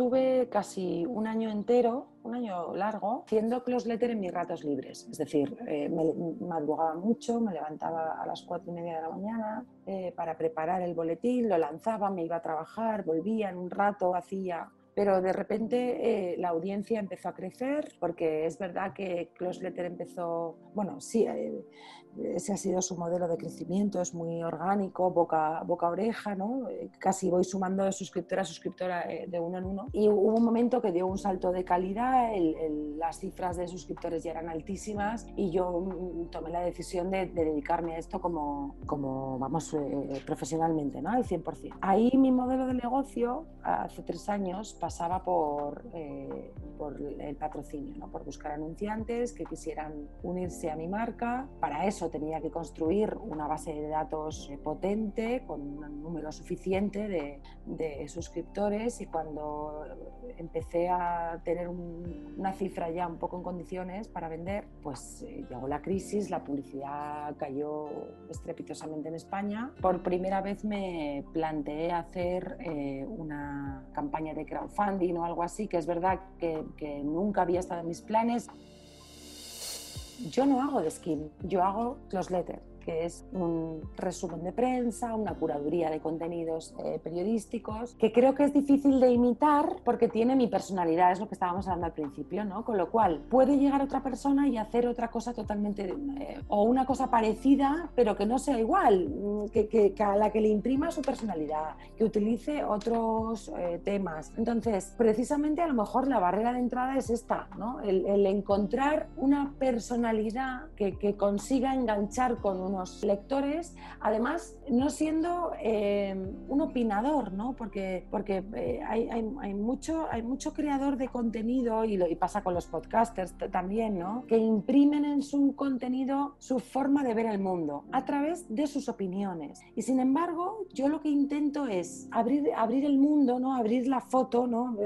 estuve casi un año entero, un año largo, haciendo close letter en mis ratos libres. Es decir, eh, me madrugaba mucho, me levantaba a las cuatro y media de la mañana eh, para preparar el boletín, lo lanzaba, me iba a trabajar, volvía en un rato, hacía pero de repente eh, la audiencia empezó a crecer porque es verdad que Close Letter empezó, bueno, sí, ese ha sido su modelo de crecimiento, es muy orgánico, boca, boca a oreja, ¿no? Eh, casi voy sumando de suscriptora a suscriptora de uno en uno. Y hubo un momento que dio un salto de calidad, las cifras de suscriptores ya eran altísimas y yo mm, tomé la decisión de, dedicarme a esto como, como vamos, profesionalmente, ¿no? Al 100%. Ahí mi modelo de negocio, hace tres años, pasaba por, eh, por el patrocinio, ¿no? por buscar anunciantes que quisieran unirse a mi marca. Para eso tenía que construir una base de datos eh, potente, con un número suficiente de, de suscriptores y cuando empecé a tener una cifra ya un poco en condiciones para vender, pues eh, llegó la crisis, la publicidad cayó estrepitosamente en España. Por primera vez me planteé hacer una campaña de crowdfunding o algo así, que es verdad que, que nunca había estado en mis planes. Yo no hago de skin, yo hago los letters que es un resumen de prensa, una curaduría de contenidos eh, periodísticos, que creo que es difícil de imitar porque tiene mi personalidad, es lo que estábamos hablando al principio, ¿no? Con lo cual, puede llegar otra persona y hacer otra cosa totalmente, eh, o una cosa parecida, pero que no sea igual, mm, que, que, a la que le imprima su personalidad, que utilice otros eh, temas. Entonces, precisamente a lo mejor la barrera de entrada es esta, ¿no? El, el encontrar una personalidad que, que consiga enganchar con un lectores, además no siendo eh, un opinador, ¿no? porque, porque eh, hay, hay, mucho, hay mucho creador de contenido, y pasa con los podcasters también, ¿no? que imprimen en su contenido su forma de ver el mundo a través de sus opiniones. Y sin embargo, yo lo que intento es abrir, abrir el mundo, ¿no? abrir la foto, ¿no?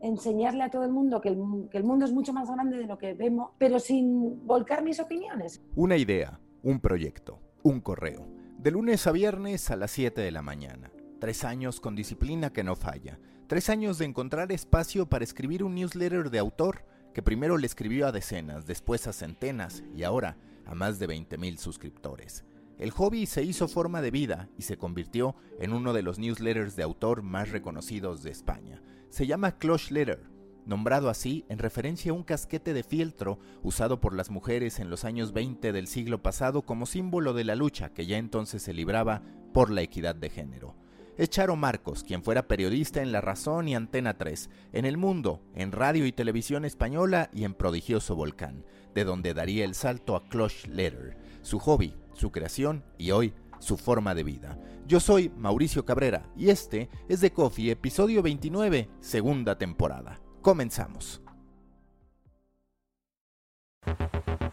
enseñarle a todo el mundo que el, que el mundo es mucho más grande de lo que vemos, pero sin volcar mis opiniones. Una idea un proyecto, un correo. De lunes a viernes a las 7 de la mañana. Tres años con disciplina que no falla. Tres años de encontrar espacio para escribir un newsletter de autor que primero le escribió a decenas, después a centenas y ahora a más de 20.000 suscriptores. El hobby se hizo forma de vida y se convirtió en uno de los newsletters de autor más reconocidos de España. Se llama Closh Letter nombrado así en referencia a un casquete de fieltro usado por las mujeres en los años 20 del siglo pasado como símbolo de la lucha que ya entonces se libraba por la equidad de género. Es Charo Marcos, quien fuera periodista en La Razón y Antena 3, en El Mundo, en Radio y Televisión Española y en Prodigioso Volcán, de donde daría el salto a Clutch Letter, su hobby, su creación y hoy su forma de vida. Yo soy Mauricio Cabrera y este es The Coffee, episodio 29, segunda temporada. Comenzamos.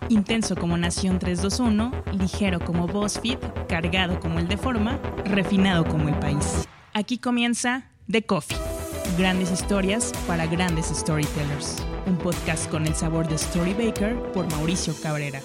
Intenso como Nación 321, ligero como BuzzFeed, cargado como el de forma, refinado como el país. Aquí comienza The Coffee. Grandes historias para grandes storytellers. Un podcast con el sabor de Storybaker por Mauricio Cabrera.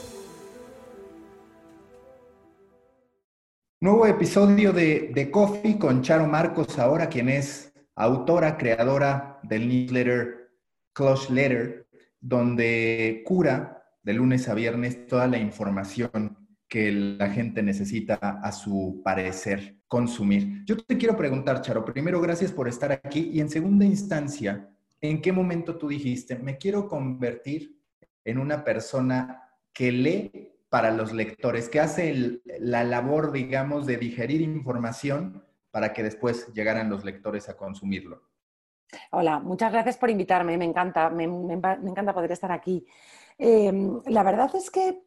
Nuevo episodio de The Coffee con Charo Marcos ahora, quien es autora, creadora del newsletter Close Letter, donde cura de lunes a viernes toda la información que la gente necesita a su parecer consumir. Yo te quiero preguntar, Charo, primero gracias por estar aquí y en segunda instancia, ¿en qué momento tú dijiste, me quiero convertir en una persona que lee para los lectores, que hace la labor, digamos, de digerir información para que después llegaran los lectores a consumirlo. Hola, muchas gracias por invitarme, me encanta, me, encanta poder estar aquí. Em, la verdad es que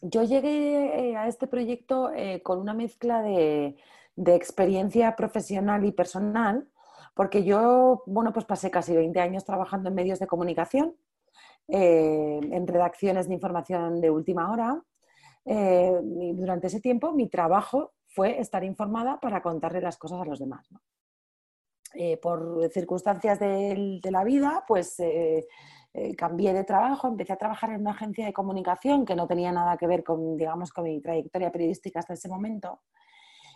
yo llegué eh, a este proyecto eh, con una mezcla de, experiencia profesional y personal, porque yo, bueno, pues pasé casi 20 años trabajando en medios de comunicación, eh, en redacciones de información de última hora. durante ese tiempo mi trabajo fue estar informada para contarle las cosas a los demás. Eh, por circunstancias de, la vida, pues eh, eh, cambié de trabajo, empecé a trabajar en una agencia de comunicación que no tenía nada que ver con, digamos, con mi trayectoria periodística hasta ese momento.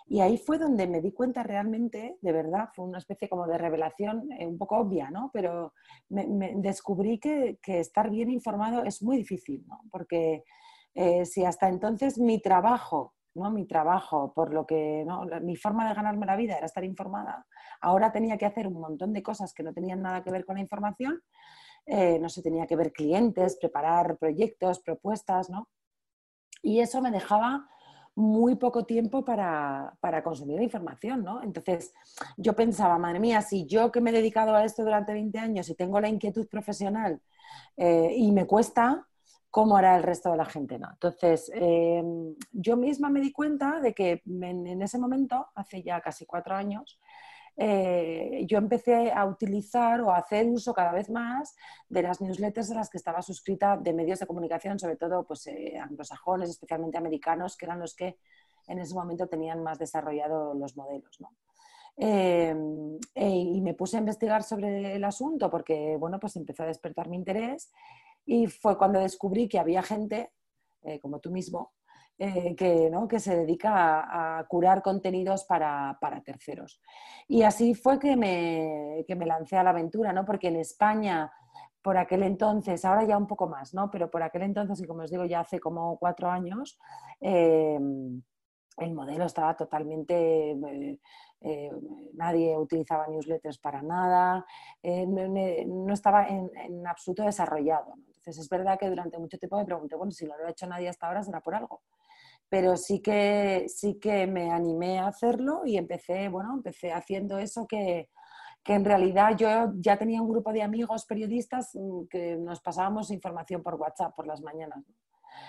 Y ahí fue donde me di cuenta realmente, de verdad, fue una especie como de revelación un poco obvia, ¿no? Pero me, descubrí que, estar bien informado es muy difícil, ¿no? Porque si hasta entonces mi trabajo, ¿no? Mi trabajo, por lo que, ¿no? Mi forma de ganarme la vida era estar informada, ahora tenía que hacer un montón de cosas que no tenían nada que ver con la información, eh, no sé, tenía que ver clientes, preparar proyectos, propuestas, ¿no? Y eso me dejaba muy poco tiempo para, para, consumir la información, ¿no? Entonces yo pensaba, madre mía, si yo que me he dedicado a esto durante 20 años y tengo la inquietud profesional eh, y me cuesta, ¿cómo hará el resto de la gente? ¿no? Entonces em, yo misma me di cuenta de que en ese momento, hace ya casi cuatro años, eh, yo empecé a utilizar o a hacer uso cada vez más de las newsletters a las que estaba suscrita de medios de comunicación, sobre todo pues, eh, anglosajones, especialmente americanos, que eran los que en ese momento tenían más desarrollados los modelos. Eh, y me puse a investigar sobre el asunto porque bueno, pues empezó a despertar mi interés y fue cuando descubrí que había gente, como tú mismo, eh, que, ¿no? que, se dedica a, curar contenidos para, para, terceros. Y así fue que me, que me, lancé a la aventura, ¿no? porque en España, por aquel entonces, ahora ya un poco más, ¿no? pero por aquel entonces, y como os digo, ya hace como cuatro años, eh, el modelo estaba totalmente... Eh, nadie utilizaba newsletters para nada, no, estaba en absoluto desarrollado. Es verdad que durante mucho tiempo me pregunté, bueno, si lo ha hecho nadie hasta ahora será por algo pero sí que, sí que me animé a hacerlo y empecé, bueno, empecé haciendo eso que, que en realidad yo ya tenía un grupo de amigos periodistas mm, que nos pasábamos información por WhatsApp por las mañanas.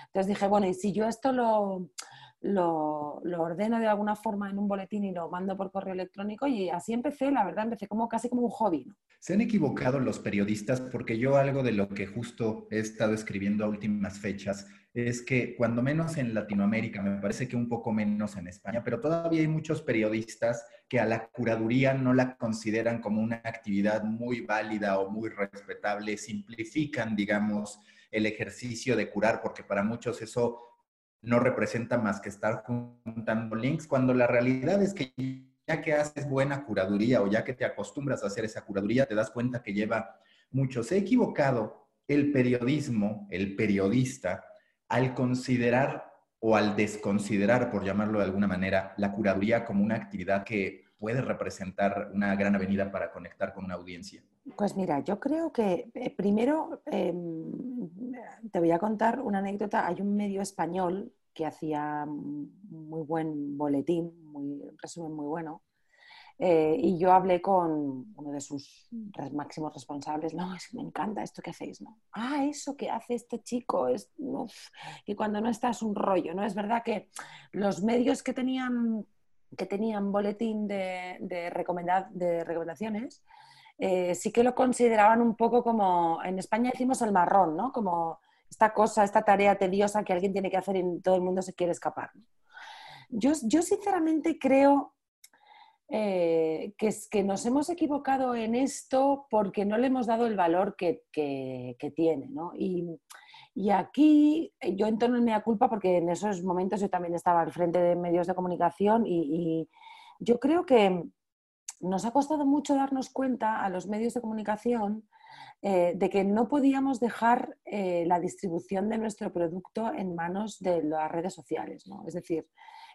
Entonces dije, bueno, y si yo esto lo, lo, lo, ordeno de alguna forma en un boletín y lo mando por correo electrónico y así empecé, la verdad, empecé como casi como un hobby. Se han equivocado los periodistas porque yo algo de lo que justo he estado escribiendo a últimas fechas es que cuando menos en Latinoamérica, me parece que un poco menos en España, pero todavía hay muchos periodistas que a la curaduría no la consideran como una actividad muy válida o muy respetable, simplifican, digamos, el ejercicio de curar, porque para muchos eso no representa más que estar juntando links, cuando la realidad es que ya que haces buena curaduría o ya que te acostumbras a hacer esa curaduría, te das cuenta que lleva mucho. Se ha equivocado el periodismo, el periodista, al considerar o al desconsiderar, por llamarlo de alguna manera, la curaduría como una actividad que puede representar una gran avenida para conectar con una audiencia? Pues mira, yo creo que eh, primero em, te voy a contar una anécdota. Hay un medio español que hacía muy buen boletín, muy, un resumen muy bueno. Eh, y yo hablé con uno de sus máximos responsables, no, es que me encanta esto que hacéis, ¿no? Ah, eso que hace este chico, es, y cuando no está es un rollo, ¿no? Es verdad que los medios que tenían, que tenían boletín de, de recomendaciones, eh, sí que lo consideraban un poco como, en España decimos el marrón, ¿no? Como esta cosa, esta tarea tediosa que alguien tiene que hacer y todo el mundo se quiere escapar. Yo, yo sinceramente creo eh, que, que nos hemos equivocado en esto porque no le hemos dado el valor que, tiene, ¿no? Y, aquí yo entono en mi culpa porque en esos momentos yo también estaba al frente de medios de comunicación y yo creo que nos ha costado mucho darnos cuenta a los medios de comunicación eh, de que no podíamos dejar eh, la distribución de nuestro producto en manos de las redes sociales. ¿no? Es decir,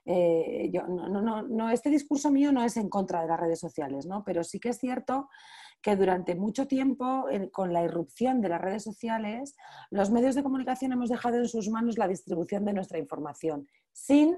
eh, yo, no, este discurso mío no es en contra de las redes sociales, ¿no? pero sí que es cierto que durante mucho tiempo, con la irrupción de las redes sociales, los medios de comunicación hemos dejado en sus manos la distribución de nuestra información, sin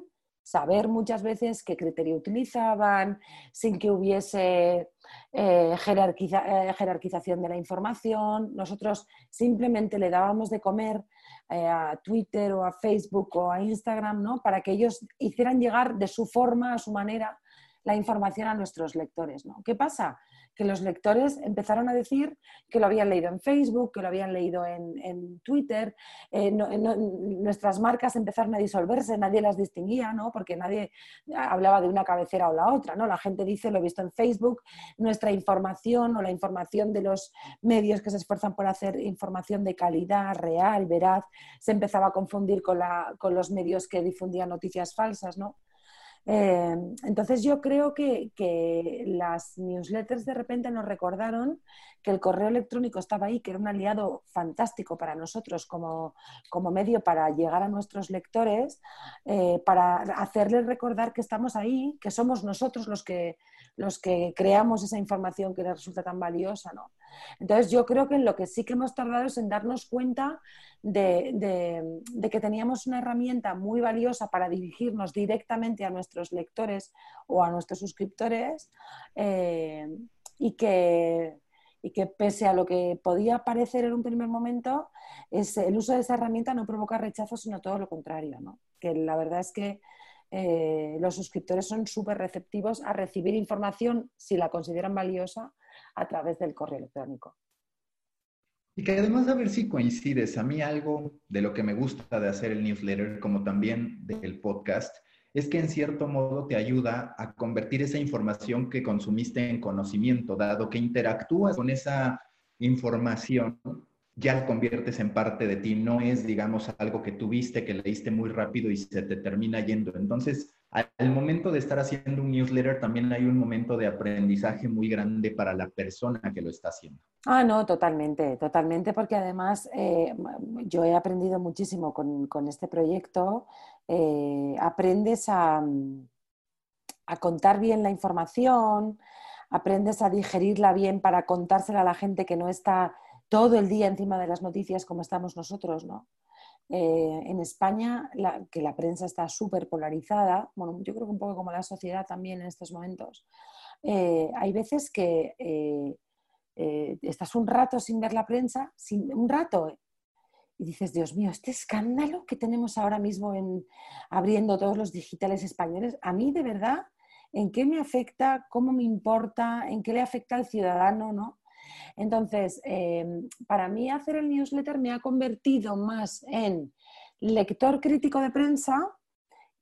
saber muchas veces qué criterio utilizaban, sin que hubiese eh, eh, jerarquización de la información. Nosotros simplemente le dábamos de comer eh, a Twitter o a Facebook o a Instagram ¿no? para que ellos hicieran llegar de su forma, a su manera, la información a nuestros lectores. ¿no? ¿Qué pasa? Que los lectores empezaron a decir que lo habían leído en Facebook, que lo habían leído en, Twitter, eh, nuestras marcas empezaron a disolverse, nadie las distinguía, ¿no? porque nadie hablaba de una cabecera o la otra, ¿no? la gente dice, lo he visto en Facebook, nuestra información o la información de los medios que se esfuerzan por hacer información de calidad, real, veraz, se empezaba a confundir con, la, con los medios que difundían noticias falsas. ¿no? Eh, entonces yo creo que, que, las newsletters de repente nos recordaron que el correo electrónico estaba ahí, que era un aliado fantástico para nosotros como, como medio para llegar a nuestros lectores, eh, para hacerles recordar que estamos ahí, que somos nosotros los que, los que creamos esa información que les resulta tan valiosa. ¿no? Entonces yo creo que lo que sí que hemos tardado es en darnos cuenta de, que teníamos una herramienta muy valiosa para dirigirnos directamente a nuestros lectores o a nuestros suscriptores eh, y que y que pese a lo que podía parecer en un primer momento, es, el uso de esa herramienta no provoca rechazo, sino todo lo contrario, ¿no? Que la verdad es que eh, los suscriptores son súper receptivos a recibir información, si la consideran valiosa, a través del correo electrónico. Y que además a ver si coincides, a mí algo de lo que me gusta de hacer el newsletter, como también del podcast, es que en cierto modo te ayuda a convertir esa información que consumiste en conocimiento, dado que interactúas con esa información, ya la conviertes en parte de ti, no es, digamos, algo que tuviste, que leíste muy rápido y se te termina yendo. Entonces, al momento de estar haciendo un newsletter, también hay un momento de aprendizaje muy grande para la persona que lo está haciendo. Ah, no, totalmente, totalmente, porque además eh, yo he aprendido muchísimo con, este proyecto eh, aprendes a, contar bien la información, aprendes a digerirla bien para contársela a la gente que no está todo el día encima de las noticias como estamos nosotros, ¿no? Eh, en España, que la prensa está súper polarizada, bueno, yo creo que un poco como la sociedad también en estos momentos, eh, hay veces que estás un rato sin ver la prensa, sin, un rato, y dices, Dios mío, este escándalo que tenemos ahora mismo en abriendo todos los digitales españoles, a mí de verdad, ¿en qué me afecta? ¿Cómo me importa? ¿En qué le afecta al ciudadano? ¿no? Entonces, em, para mí hacer el newsletter me ha convertido más en lector crítico de prensa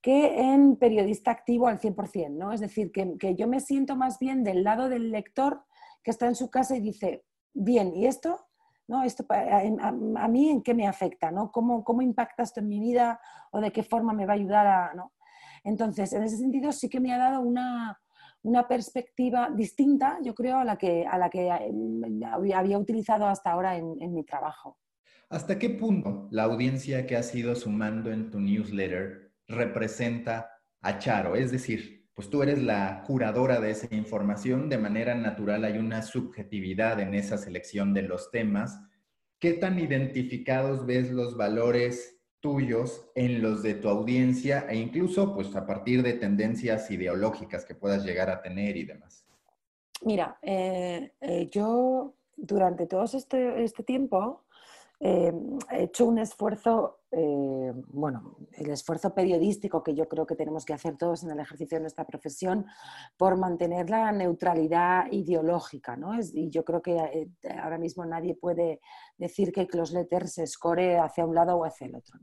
que en periodista activo al 100%, ¿no? Es decir, que, que yo me siento más bien del lado del lector que está en su casa y dice, bien, ¿y esto? ¿no? Esto, a, mí en qué me afecta, ¿no? ¿Cómo, ¿Cómo, impacta esto en mi vida o de qué forma me va a ayudar a... ¿no? Entonces, en ese sentido sí que me ha dado una, una perspectiva distinta, yo creo, a la que, a la que eh, había utilizado hasta ahora en, en mi trabajo. ¿Hasta qué punto la audiencia que has ido sumando en tu newsletter representa a Charo? Es decir, pues tú eres la curadora de esa información, de manera natural hay una subjetividad en esa selección de los temas. ¿Qué tan identificados ves los valores tuyos en los de tu audiencia e incluso pues a partir de tendencias ideológicas que puedas llegar a tener y demás? Mira, eh, eh, yo durante todo este, este tiempo eh, he hecho un esfuerzo, eh, bueno, el esfuerzo periodístico que yo creo que tenemos que hacer todos en el ejercicio de nuestra profesión por mantener la neutralidad ideológica, ¿no? y yo creo que eh, ahora mismo nadie puede decir que Closletter se escore hacia un lado o hacia el otro.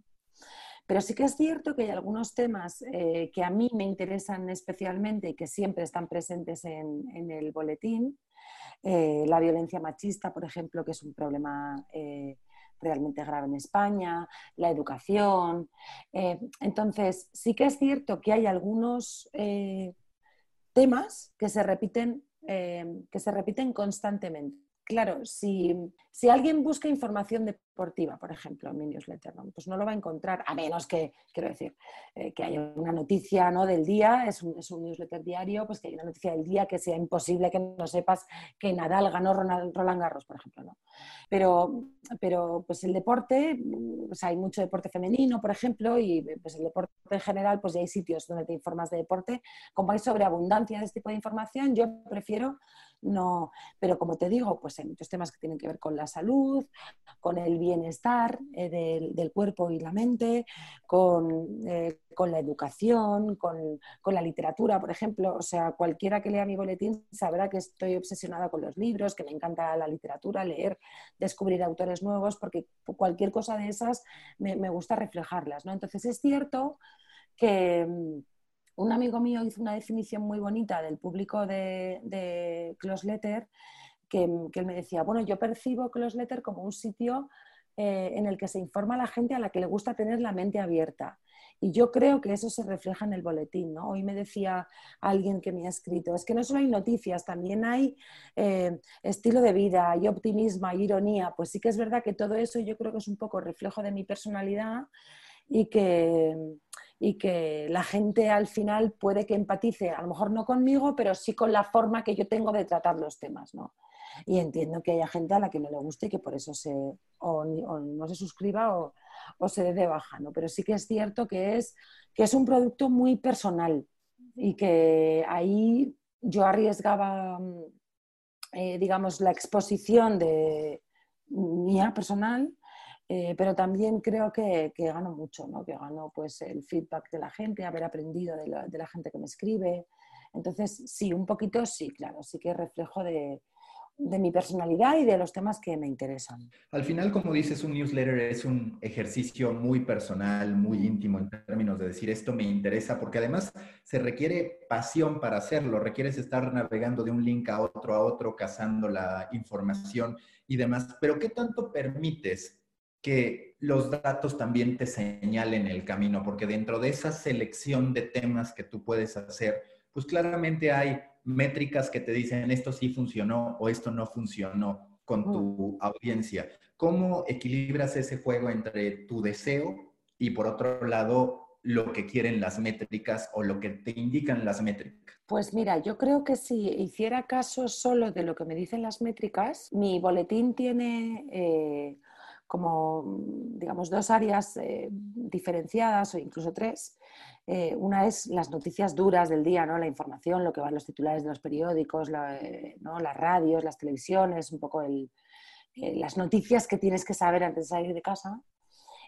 Pero sí que es cierto que hay algunos temas que a mí me interesan especialmente y que siempre están presentes en, en el boletín. la violencia machista, por ejemplo, que es un problema realmente grave en España, la educación. Eh, entonces, sí que es cierto que hay algunos eh, temas que se repiten, eh, que se repiten constantemente claro, si, alguien busca información deportiva, por ejemplo, en mi newsletter, ¿no? pues no lo va a encontrar, a menos que, quiero decir, eh, que haya una noticia ¿no? del día, es un, newsletter diario, pues que hay una noticia del día que sea imposible que no sepas que Nadal ganó Roland Garros, por ejemplo. ¿no? Pero, pero pues el deporte, pues hay mucho deporte femenino, por ejemplo, y pues el deporte en general, pues ya hay sitios donde te informas de deporte. Como hay sobreabundancia de este tipo de información, yo prefiero no, pero como te digo, pues hay muchos temas que tienen que ver con la salud, con el bienestar eh, del, cuerpo y la mente, con, eh, la educación, con, la literatura, por ejemplo. O sea, cualquiera que lea mi boletín sabrá que estoy obsesionada con los libros, que me encanta la literatura, leer, descubrir autores nuevos, porque cualquier cosa de esas me, me gusta reflejarlas. ¿no? Entonces es cierto que un amigo mío hizo una definición muy bonita del público de, de Close Letter, que, él me decía, bueno, yo percibo Close Letter como un sitio eh, en el que se informa a la gente a la que le gusta tener la mente abierta. Y yo creo que eso se refleja en el boletín. ¿no? Hoy me decía alguien que me ha escrito, es que no solo hay noticias, también hay eh, estilo de vida, hay optimismo, hay ironía. Pues sí que es verdad que todo eso yo creo que es un poco reflejo de mi personalidad y que, y que la gente al final puede que empatice, a lo mejor no conmigo, pero sí con la forma que yo tengo de tratar los temas. ¿no? Y entiendo que haya gente a la que no le guste y que por eso se, o, no se suscriba o, o, se dé de baja. ¿no? Pero sí que es cierto que es, que es un producto muy personal y que ahí yo arriesgaba, eh, digamos, la exposición de mía personal eh, pero también creo que, que, gano mucho, ¿no? que gano pues, el feedback de la gente, haber aprendido de la, de la, gente que me escribe. Entonces, sí, un poquito sí, claro, sí que reflejo de, de mi personalidad y de los temas que me interesan. Al final, como dices, un newsletter es un ejercicio muy personal, muy íntimo en términos de decir esto me interesa, porque además se requiere pasión para hacerlo, requieres estar navegando de un link a otro, a otro, cazando la información y demás. Pero ¿qué tanto permites que los datos también te señalen el camino, porque dentro de esa selección de temas que tú puedes hacer, pues claramente hay métricas que te dicen esto sí funcionó o esto no funcionó con tu audiencia. ¿Cómo equilibras ese juego entre tu deseo y por otro lado lo que quieren las métricas o lo que te indican las métricas? Pues mira, yo creo que si hiciera caso solo de lo que me dicen las métricas, mi boletín tiene... Eh, como, digamos, dos áreas eh, diferenciadas o incluso tres. Eh, una es las noticias duras del día, ¿no? la información, lo que van los titulares de los periódicos, eh, las radios, las televisiones, un poco las noticias que tienes que saber antes de salir de casa.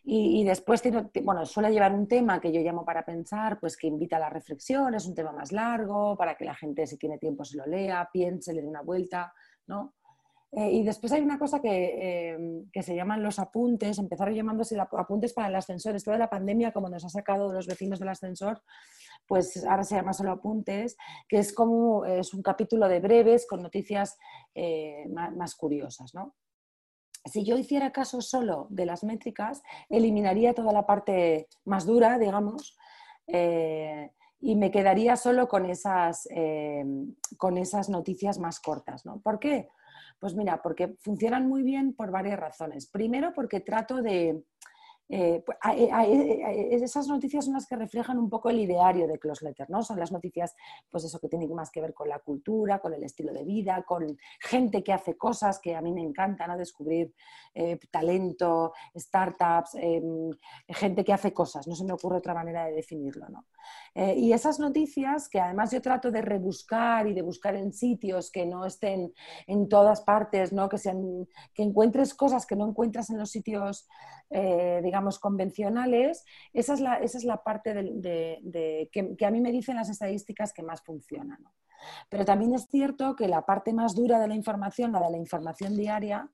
Y, después tiene, bueno, suele llevar un tema que yo llamo para pensar, pues que invita a la reflexión, es un tema más largo, para que la gente si tiene tiempo se lo lea, piense, le dé una vuelta, ¿no? Eh, y después hay una cosa eh, que, se llaman los apuntes, empezaron llamándose apuntes para el ascensor. Esto de la pandemia, como nos ha sacado los vecinos del ascensor, pues ahora se llama solo apuntes, que es como es un capítulo de breves con noticias eh, más, curiosas. ¿no? Si yo hiciera caso solo de las métricas, eliminaría toda la parte más dura, digamos, y me quedaría solo con esas, con esas noticias más cortas. ¿no? ¿Por qué? Pues mira, porque funcionan muy bien por varias razones. Primero, porque trato de, eh, pues, eh, eh, esas noticias son las que reflejan un poco el ideario de Close Letter, ¿no? Son las noticias, pues eso, que tienen más que ver con la cultura, con el estilo de vida, con gente que hace cosas que a mí me encantan, ¿no? Descubrir talento, startups, em, gente que hace cosas, no se me ocurre otra manera de definirlo, ¿no? Y esas noticias que además yo trato de rebuscar y de buscar en sitios que no estén en todas partes, ¿no? Que, sean, que encuentres cosas que no encuentras en los sitios, digamos, digamos, convencionales, esa es la, esa es la parte de, que, a mí me dicen las estadísticas que más funcionan. Pero también es cierto que la parte más dura de la información, la de la información diaria,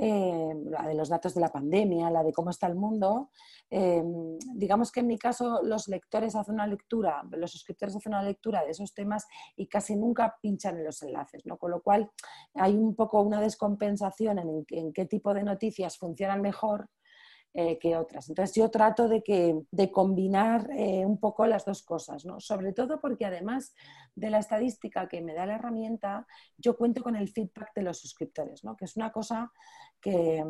eh, la de los datos de la pandemia, la de cómo está el mundo, eh, digamos que en mi caso los lectores hacen una lectura, los suscriptores hacen una lectura de esos temas y casi nunca pinchan en los enlaces, ¿no? con lo cual hay un poco una descompensación en, en qué tipo de noticias funcionan mejor eh, que otras. Entonces yo trato de, que, de combinar eh, un poco las dos cosas, ¿no? sobre todo porque además de la estadística que me da la herramienta, yo cuento con el feedback de los suscriptores, ¿no? que es una cosa que,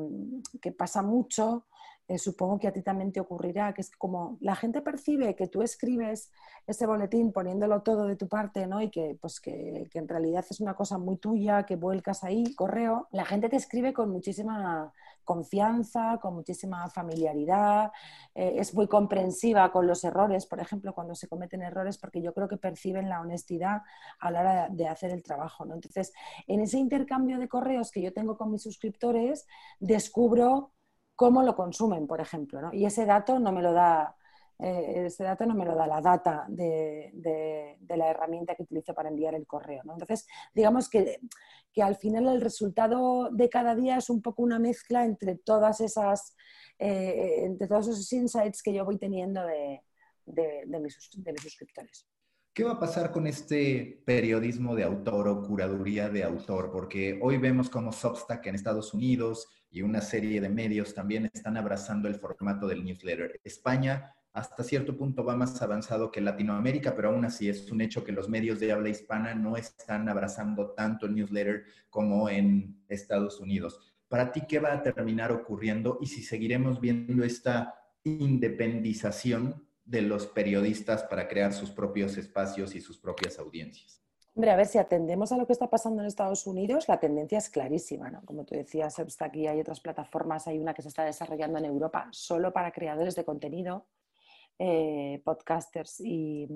que pasa mucho eh, supongo que a ti también te ocurrirá, que es como la gente percibe que tú escribes ese boletín poniéndolo todo de tu parte, ¿no? Y que, pues, que, en realidad es una cosa muy tuya, que vuelcas ahí, correo, la gente te escribe con muchísima confianza, con muchísima familiaridad, eh, es muy comprensiva con los errores, por ejemplo, cuando se cometen errores, porque yo creo que perciben la honestidad a la hora de hacer el trabajo, ¿no? Entonces, en ese intercambio de correos que yo tengo con mis suscriptores, descubro cómo lo consumen, por ejemplo. ¿no? Y ese dato no me lo da, eh, ese dato no me lo da la data de, la herramienta que utilizo para enviar el correo. ¿no? Entonces, digamos que, al final el resultado de cada día es un poco una mezcla entre todas esas, eh, entre todos esos insights que yo voy teniendo de, mis, de mis suscriptores. ¿Qué va a pasar con este periodismo de autor o curaduría de autor? Porque hoy vemos como Substack en Estados Unidos y una serie de medios también están abrazando el formato del newsletter. España hasta cierto punto va más avanzado que Latinoamérica, pero aún así es un hecho que los medios de habla hispana no están abrazando tanto el newsletter como en Estados Unidos. Para ti, ¿qué va a terminar ocurriendo y si seguiremos viendo esta independización de los periodistas para crear sus propios espacios y sus propias audiencias? Hombre, a ver, si atendemos a lo que está pasando en Estados Unidos, la tendencia es clarísima, ¿no? Como tú decías, está aquí, hay otras plataformas, hay una que se está desarrollando en Europa solo para creadores de contenido, eh, podcasters y,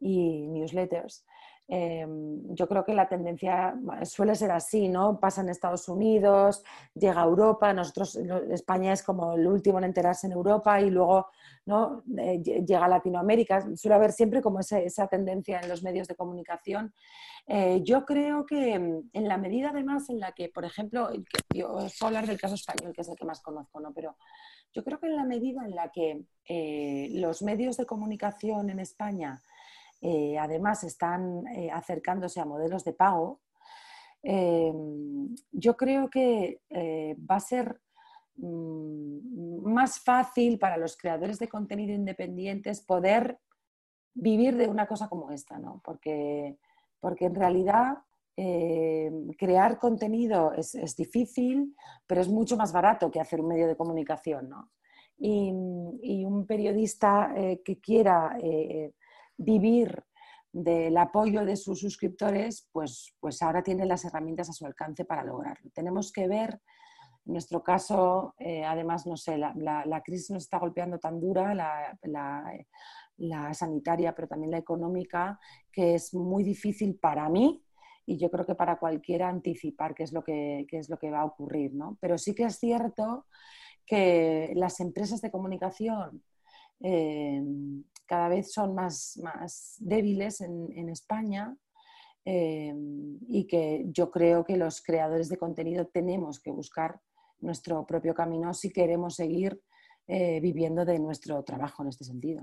y newsletters. Em, yo creo que la tendencia suele ser así, ¿no? Pasa en Estados Unidos, llega a Europa, nosotros, España es como el último en enterarse en Europa y luego ¿no? Eh, llega a Latinoamérica. Suele haber siempre como esa tendencia en los medios de comunicación. Eh, yo creo que mm, en la medida además en la que, por ejemplo, yo os puedo hablar del caso español, que es el que más conozco, ¿no? Pero yo creo que en la medida en la que eh, los medios de comunicación en España eh, además están eh, acercándose a modelos de pago, yo creo que va a ser mm, más fácil para los creadores de contenido independientes poder vivir de una cosa como esta, ¿no? Porque, porque en realidad crear contenido es, difícil, pero es mucho más barato que hacer un medio de comunicación, ¿no? Y, un periodista que quiera vivir del apoyo de sus suscriptores, pues, pues ahora tiene las herramientas a su alcance para lograrlo. Tenemos que ver, en nuestro caso, eh, además, no sé, la, la, crisis nos está golpeando tan dura, la, la, sanitaria, pero también la económica, que es muy difícil para mí y yo creo que para cualquiera anticipar qué es lo que, qué es lo que va a ocurrir. ¿no? Pero sí que es cierto que las empresas de comunicación eh, cada vez son más, más débiles en, España eh, y que yo creo que los creadores de contenido tenemos que buscar nuestro propio camino si queremos seguir eh, viviendo de nuestro trabajo en este sentido.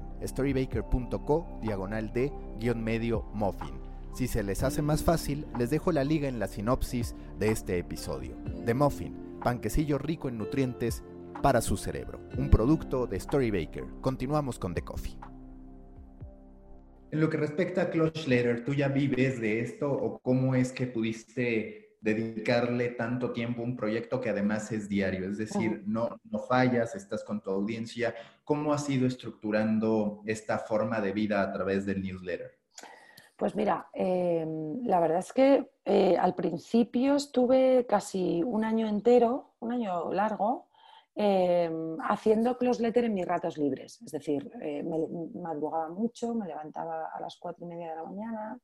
storybaker.co diagonal de guion medio muffin. Si se les hace más fácil, les dejo la liga en la sinopsis de este episodio. The Muffin, panquecillo rico en nutrientes para su cerebro. Un producto de Storybaker. Continuamos con The Coffee. En lo que respecta a Clutch Letter, ¿tú ya vives de esto o cómo es que pudiste dedicarle tanto tiempo a un proyecto que además es diario, es decir, no, no fallas, estás con tu audiencia. ¿Cómo has ido estructurando esta forma de vida a través del newsletter? Pues mira, eh, la verdad es que eh, al principio estuve casi un año entero, un año largo, eh, haciendo close letter en mis ratos libres. Es decir, me madrugaba mucho, me levantaba a las cuatro y media de la mañana,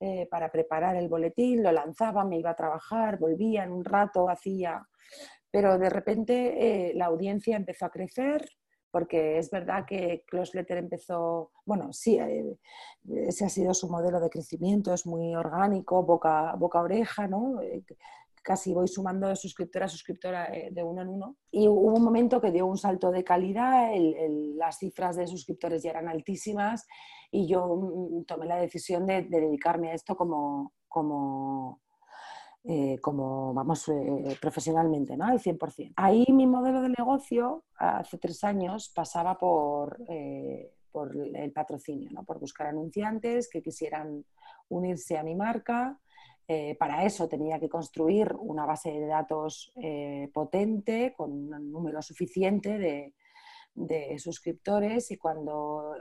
eh, para preparar el boletín, lo lanzaba, me iba a trabajar, volvía en un rato, hacía... Pero de repente eh, la audiencia empezó a crecer, porque es verdad que Close Letter empezó, bueno, sí, eh, ese ha sido su modelo de crecimiento, es muy orgánico, boca, boca oreja, ¿no? Casi voy sumando de suscriptora a suscriptora eh, de uno en uno. Y hubo un momento que dio un salto de calidad, las cifras de suscriptores ya eran altísimas y yo mm, tomé la decisión de, dedicarme a esto como, como, eh, como vamos, eh, profesionalmente, ¿no? Al 100%. Ahí mi modelo de negocio, hace tres años, pasaba por, por el patrocinio, ¿no? Por buscar anunciantes que quisieran unirse a mi marca eh, para eso tenía que construir una base de datos eh, potente, con un número suficiente de, suscriptores y cuando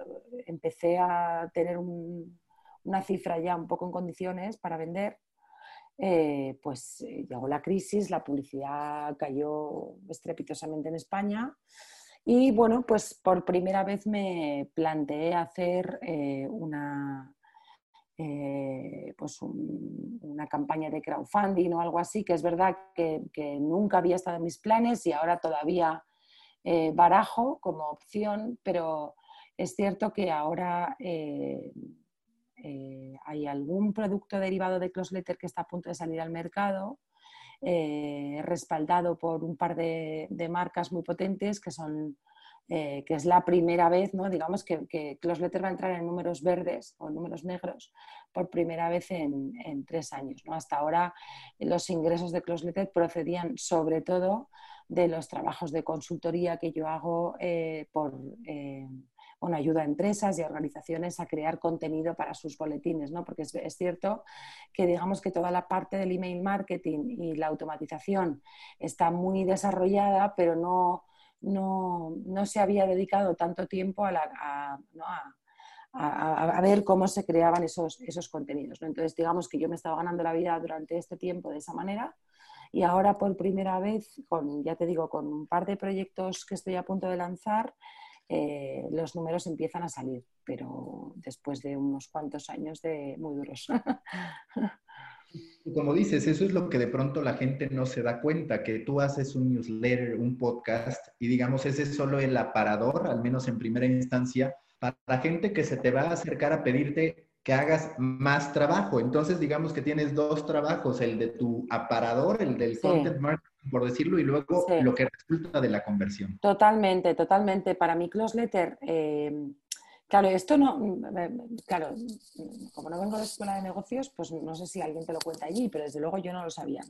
empecé a tener una cifra ya un poco en condiciones para vender, eh, pues llegó la crisis, la publicidad cayó estrepitosamente en España Y bueno, pues por primera vez me planteé hacer una, eh, pues una campaña de crowdfunding o algo así, que es verdad que, nunca había estado en mis planes y ahora todavía eh, barajo como opción, pero es cierto que ahora hay algún producto derivado de Closletter que está a punto de salir al mercado eh, respaldado por un par de, marcas muy potentes que son eh, que es la primera vez, ¿no? digamos, que, que Closletter va a entrar en números verdes o números negros por primera vez en, tres años. ¿no? Hasta ahora los ingresos de Closletter procedían sobre todo de los trabajos de consultoría que yo hago eh, por bueno, ayuda a empresas y organizaciones a crear contenido para sus boletines, ¿no? Porque es, cierto que digamos que toda la parte del email marketing y la automatización está muy desarrollada, pero no, no, se había dedicado tanto tiempo a, a, ver cómo se creaban esos, esos contenidos. Entonces, digamos que yo me estaba ganando la vida durante este tiempo de esa manera y ahora por primera vez, con, ya te digo, con un par de proyectos que estoy a punto de lanzar, eh, los números empiezan a salir, pero después de unos cuantos años de muy duros. Como dices, eso es lo que de pronto la gente no se da cuenta, que tú haces un newsletter, un podcast, y digamos, ese es solo el aparador, al menos en primera instancia, para la gente que se te va a acercar a pedirte que hagas más trabajo. Entonces, digamos que tienes dos trabajos, el de tu aparador, el del content marketing, por decirlo, y luego lo que resulta de la conversión. Totalmente, totalmente. Para mi Closletter, eh, claro, esto no, claro, como no vengo de escuela de negocios, pues no sé si alguien te lo cuenta allí, pero desde luego yo no lo sabía,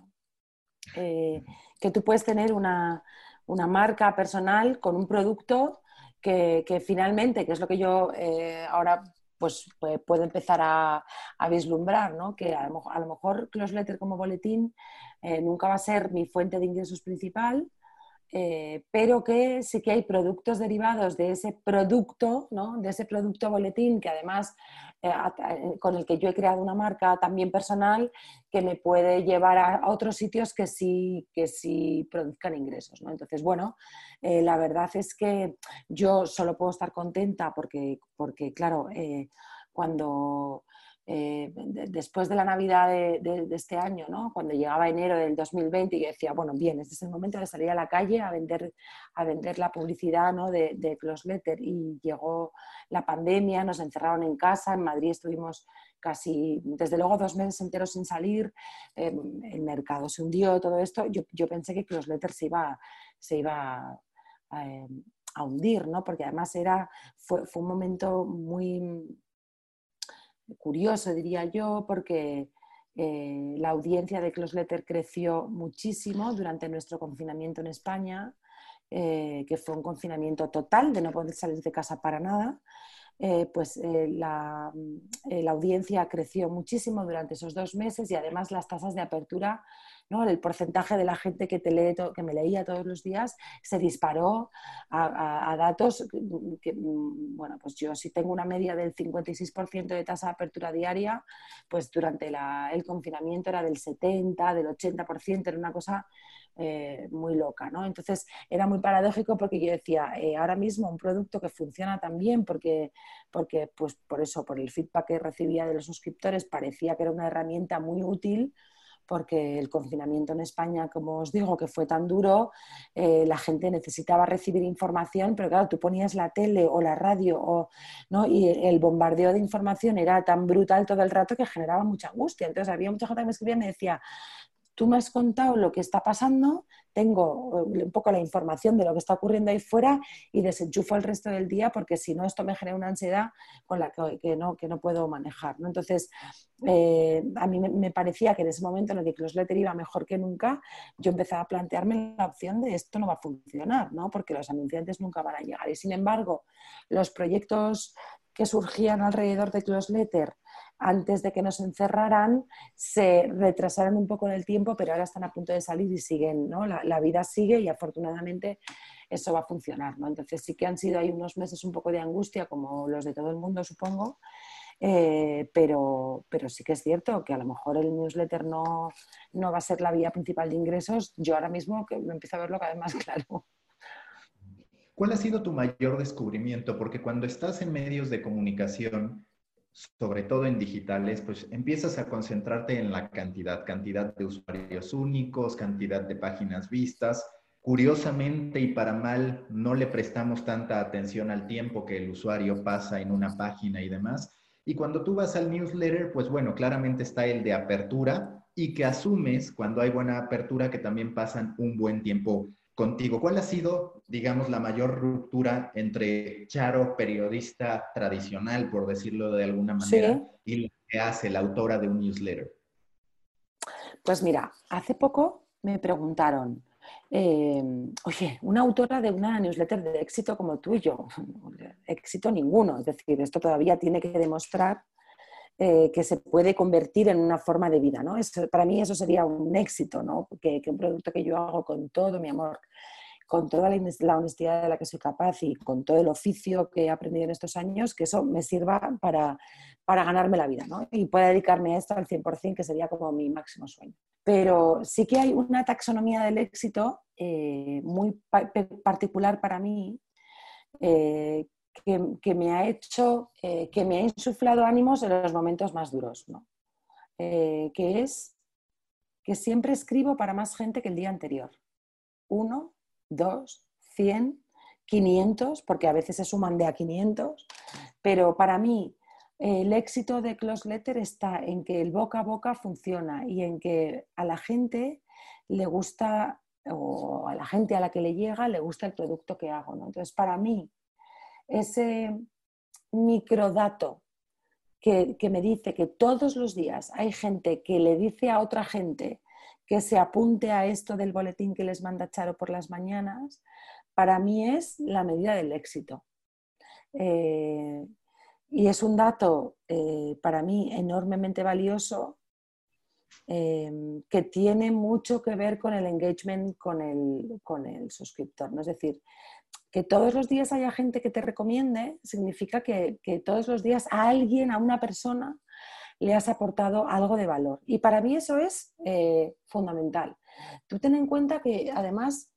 eh, que tú puedes tener una, marca personal con un producto que, finalmente, que es lo que yo eh, ahora pues, puede empezar a, vislumbrar, ¿no? que a lo, a lo mejor Closletter como boletín eh, nunca va a ser mi fuente de ingresos principal, eh, pero que sí que hay productos derivados de ese producto, ¿no? de ese producto boletín que además eh, con el que yo he creado una marca también personal que me puede llevar a, otros sitios que sí, que sí produzcan ingresos. ¿no? Entonces, bueno, la verdad es que yo solo puedo estar contenta porque, porque claro, cuando eh, después de la Navidad de, este año, ¿no? cuando llegaba enero del 2020, y decía, bueno, bien, este es el momento de salir a la calle a vender, a vender la publicidad ¿no? de, de Closletter. Y llegó la pandemia, nos encerraron en casa, en Madrid estuvimos casi, desde luego, dos meses enteros sin salir, eh, el mercado se hundió, todo esto. Yo, yo pensé que Closletter se iba, se iba eh, a hundir, ¿no? porque además era, fue un momento muy curioso, diría yo, porque eh, la audiencia de Closletter creció muchísimo durante nuestro confinamiento en España, eh, que fue un confinamiento total de no poder salir de casa para nada. Eh, pues la, audiencia creció muchísimo durante esos dos meses y además las tasas de apertura el porcentaje de la gente que, te lee que me leía todos los días se disparó a, datos que, bueno, pues yo si tengo una media del 56% de tasa de apertura diaria, pues durante el confinamiento era del 70, del 80%, era una cosa eh, muy loca, ¿no? Entonces era muy paradójico porque yo decía, eh, ahora mismo un producto que funciona tan bien porque, porque, pues por eso, por el feedback que recibía de los suscriptores, parecía que era una herramienta muy útil, porque el confinamiento en España, como os digo, que fue tan duro, eh, la gente necesitaba recibir información, pero claro, tú ponías la tele o la radio o, ¿no? y el bombardeo de información era tan brutal todo el rato que generaba mucha angustia. Entonces había mucha gente que me escribía y me decía, tú me has contado lo que está pasando, tengo eh, un poco la información de lo que está ocurriendo ahí fuera y desenchufo el resto del día porque si no esto me genera una ansiedad con la que, no, que no puedo manejar. Entonces, eh, a mí me, parecía que en ese momento en el que Closletter iba mejor que nunca, yo empezaba a plantearme la opción de esto no va a funcionar, ¿no? porque los anunciantes nunca van a llegar. Y sin embargo, los proyectos que surgían alrededor de Closletter antes de que nos encerraran, se retrasaron un poco en el tiempo, pero ahora están a punto de salir y siguen, ¿no? La, vida sigue y afortunadamente eso va a funcionar, ¿no? Entonces sí que han sido ahí unos meses un poco de angustia, como los de todo el mundo, supongo, eh, pero, pero sí que es cierto que a lo mejor el newsletter no, no va a ser la vía principal de ingresos. Yo ahora mismo que me empiezo a verlo cada vez más claro. ¿Cuál ha sido tu mayor descubrimiento? Porque cuando estás en medios de comunicación, sobre todo en digitales, pues empiezas a concentrarte en la cantidad, cantidad de usuarios únicos, cantidad de páginas vistas. Curiosamente y para mal, no le prestamos tanta atención al tiempo que el usuario pasa en una página y demás. Y cuando tú vas al newsletter, pues bueno, claramente está el de apertura y que asumes cuando hay buena apertura que también pasan un buen tiempo contigo. ¿Cuál ha sido, digamos, la mayor ruptura entre Charo, periodista tradicional, por decirlo de alguna manera, y lo que hace la autora de un newsletter? Pues mira, hace poco me preguntaron, eh, oye, una autora de una newsletter de éxito como tú y yo, éxito ninguno, es decir, esto todavía tiene que demostrar eh, que se puede convertir en una forma de vida, ¿no? para mí eso sería un éxito, ¿no? Que, un producto que yo hago con todo mi amor, con toda la honestidad de la que soy capaz y con todo el oficio que he aprendido en estos años, que eso me sirva para, para ganarme la vida, ¿no? Y pueda dedicarme a esto al 100%, que sería como mi máximo sueño. Pero sí que hay una taxonomía del éxito eh, muy particular para mí, eh, que, me ha hecho, eh, que me ha insuflado ánimos en los momentos más duros, eh, que es que siempre escribo para más gente que el día anterior. Uno, dos, cien, quinientos, porque a veces se suman de a quinientos, pero para mí el éxito de Close Letter está en que el boca a boca funciona y en que a la gente le gusta o a la gente a la que le llega le gusta el producto que hago. Entonces, para mí, ese microdato que, que me dice que todos los días hay gente que le dice a otra gente que se apunte a esto del boletín que les manda Charo por las mañanas, para mí es la medida del éxito. Eh, y es un dato eh, para mí enormemente valioso eh, que tiene mucho que ver con el engagement con el, con el suscriptor. ¿no? Es decir, que todos los días haya gente que te recomiende significa que, todos los días a alguien, a una persona, le has aportado algo de valor. Y para mí eso es eh, fundamental. Tú ten en cuenta que además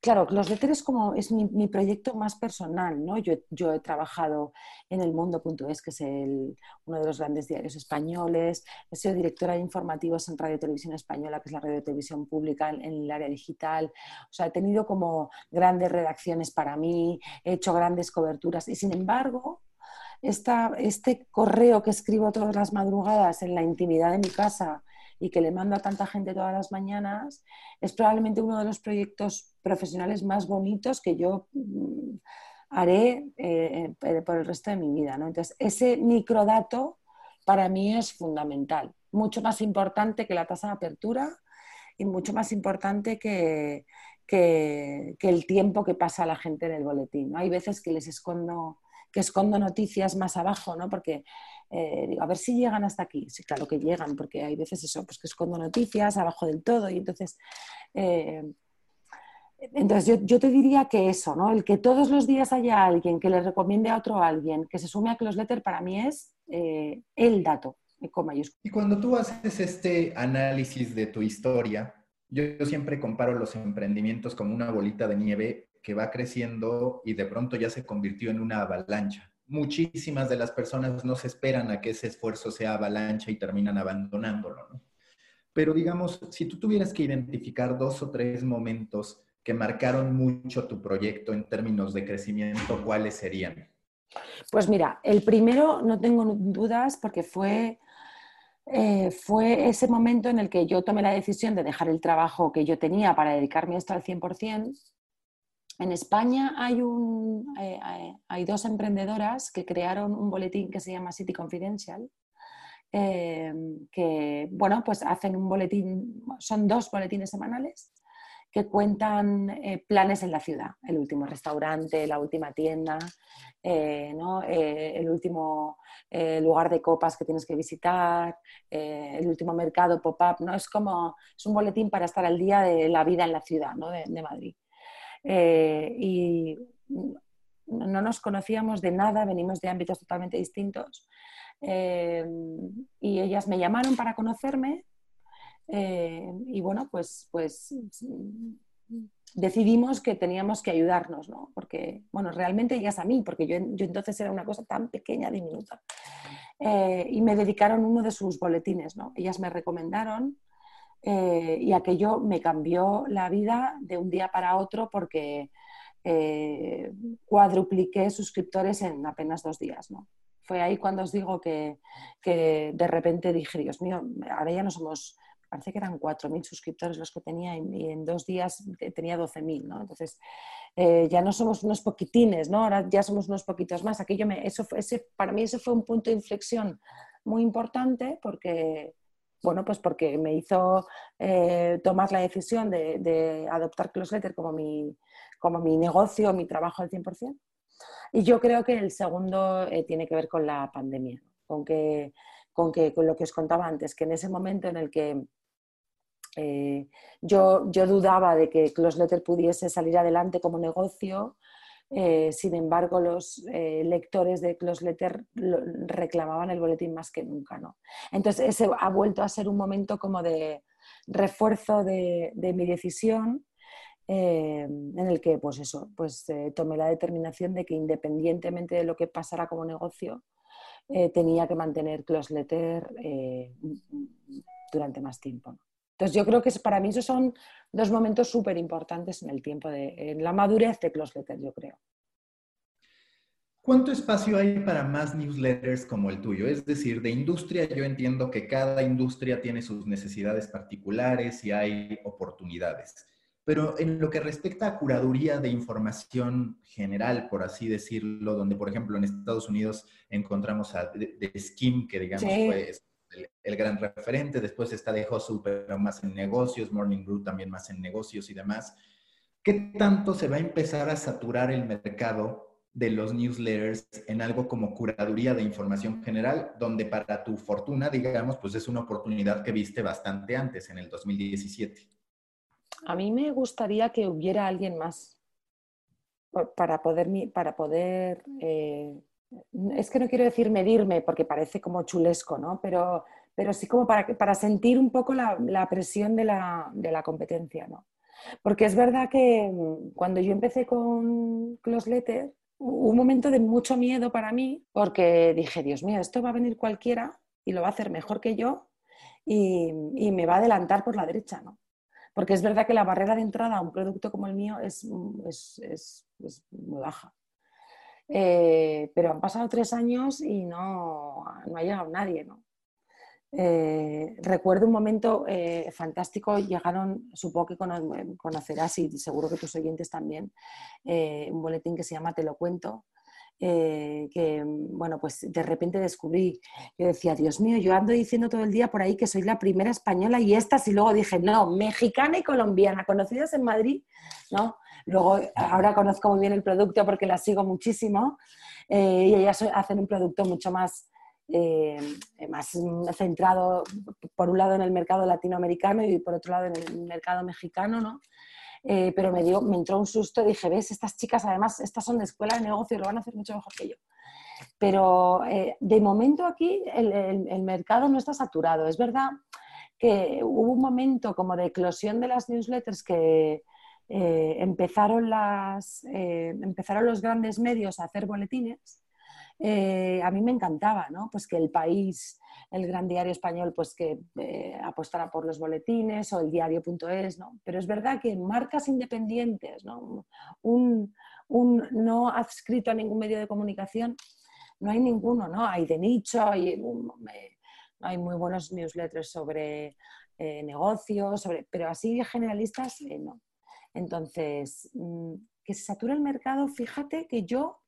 Claro, los letteres como es mi, proyecto más personal, ¿no? Yo, he trabajado en el mundo.es, que es uno de los grandes diarios españoles, he sido directora de informativos en Radio Televisión Española, que es la radio televisión pública en, el área digital, o sea, he tenido como grandes redacciones para mí, he hecho grandes coberturas. Y sin embargo, este correo que escribo todas las madrugadas en la intimidad de mi casa, y que le mando a tanta gente todas las mañanas, es probablemente uno de los proyectos profesionales más bonitos que yo mm, haré eh, eh, por el resto de mi vida. Entonces, ese microdato para mí es fundamental, mucho más importante que la tasa de apertura y mucho más importante que, que, el tiempo que pasa la gente en el boletín. Hay veces que les escondo que escondo noticias más abajo, ¿no? Porque eh, digo, a ver si llegan hasta aquí. Sí, claro que llegan, porque hay veces eso, pues que escondo noticias abajo del todo y entonces... Eh, entonces yo, te diría que eso, ¿no? El que todos los días haya alguien que le recomiende a otro alguien que se sume a Closletter para mí es eh, el dato con Y cuando tú haces este análisis de tu historia, yo, siempre comparo los emprendimientos como una bolita de nieve que va creciendo y de pronto ya se convirtió en una avalancha. Muchísimas de las personas no se esperan a que ese esfuerzo sea avalancha y terminan abandonándolo. Pero digamos, si tú tuvieras que identificar dos o tres momentos que marcaron mucho tu proyecto en términos de crecimiento, ¿cuáles serían? Pues mira, el primero no tengo dudas porque fue, eh, fue ese momento en el que yo tomé la decisión de dejar el trabajo que yo tenía para dedicarme a esto al 100% en España hay, un, eh, eh, dos emprendedoras que crearon un boletín que se llama City Confidential, eh, que, bueno, pues hacen un boletín, son dos boletines semanales que cuentan planes en la ciudad, el último restaurante, la última tienda, el último lugar de copas que tienes que visitar, el último mercado pop-up, ¿no? Es como, es un boletín para estar al día de la vida en la ciudad de Madrid. Eh, y no nos conocíamos de nada, venimos de ámbitos totalmente distintos. Eh, y ellas me llamaron para conocerme eh, y bueno, pues, pues decidimos que teníamos que ayudarnos, ¿no? Porque, bueno, realmente ellas a mí, porque yo, yo entonces era una cosa tan pequeña, diminuta. Eh, y me dedicaron uno de sus boletines, ¿no? Ellas me recomendaron eh, y aquello me cambió la vida de un día para otro porque eh, cuadrupliqué suscriptores en apenas dos días, ¿no? Fue ahí cuando os digo que, que de repente dije, Dios mío, ahora ya no somos parece que eran 4.000 suscriptores los que tenía y en dos días tenía 12.000, ¿no? Entonces, eh, ya no somos unos poquitines, ¿no? Ahora ya somos unos poquitos más. Aquello me, eso ese, para mí ese fue un punto de inflexión muy importante porque, bueno, pues porque me hizo eh, tomar la decisión de, adoptar Closeletter como mi, como mi negocio, mi trabajo al 100%. Y yo creo que el segundo eh, tiene que ver con la pandemia, con que, con que con lo que os contaba antes, que en ese momento en el que eh, yo, yo, dudaba de que Closeletter pudiese salir adelante como negocio, eh, sin embargo, los eh, lectores de Closeletter reclamaban el boletín más que nunca. ¿no? Entonces, ese ha vuelto a ser un momento como de refuerzo de, mi decisión, en el que, pues eso, pues tomé la determinación de que independientemente de lo que pasara como negocio, tenía que mantener Closeletter durante más tiempo. Entonces yo creo que para mí esos son dos momentos súper importantes en el tiempo, de, en la madurez de Closeletter, yo creo. ¿Cuánto espacio hay para más newsletters como el tuyo? Es decir, de industria yo entiendo que cada industria tiene sus necesidades particulares y hay oportunidades. Pero en lo que respecta a curaduría de información general, por así decirlo, donde por ejemplo en Estados Unidos encontramos a The Skim, que digamos fue el, gran referente, después está de Hustle, pero más en negocios, Morning Brew también más en negocios y demás. ¿Qué tanto se va a empezar a saturar el mercado de los newsletters en algo como curaduría de información general, donde para tu fortuna, digamos, pues es una oportunidad que viste bastante antes, en el 2017? A mí me gustaría que hubiera alguien más para poder, para poder eh, es que no quiero decir medirme porque parece como chulesco, ¿no? Pero, pero sí como para, sentir un poco la, presión de la, competencia, ¿no? Porque es verdad que mm, cuando yo empecé con Closeletter, hubo un momento de mucho miedo para mí porque dije, Dios mío, esto va a venir cualquiera y lo va a hacer mejor que yo y, me va a adelantar por la derecha, ¿no? Porque es verdad que la barrera de entrada a un producto como el mío es muy baja. Eh, pero han pasado tres años y no, no ha llegado nadie. ¿no? Eh, recuerdo un momento eh, fantástico, llegaron, supongo que conocerás y seguro que tus oyentes también, un boletín que se llama Te lo cuento, que bueno, pues de repente descubrí, yo decía, Dios mío, yo ando diciendo todo el día por ahí que soy la primera española y estas, y luego dije, no, mexicana y colombiana, conocidas en Madrid, ¿no? Luego, ahora conozco muy bien el producto porque la sigo muchísimo eh, y ellas hacen un producto mucho más, eh, más centrado, por un lado, en el mercado latinoamericano y por otro lado, en el mercado mexicano, ¿no? Eh, pero me, dio, me entró un susto dije, ves, estas chicas además, estas son de escuela de negocio y lo van a hacer mucho mejor que yo. Pero de momento aquí el, mercado no está saturado. Es verdad que hubo un momento como de eclosión de las newsletters que, eh, empezaron, las, eh, empezaron los grandes medios a hacer boletines, eh, a mí me encantaba, ¿no? Pues que el país, el gran diario español, pues que apostara por los boletines o el diario.es, ¿no? Pero es verdad que marcas independientes, ¿no? Un, un, no adscrito a ningún medio de comunicación, no hay ninguno, ¿no? Hay de nicho, hay, hay muy buenos newsletters sobre negocios, sobre, pero así generalistas, no. Entonces, mm, que se satura el mercado, fíjate que yo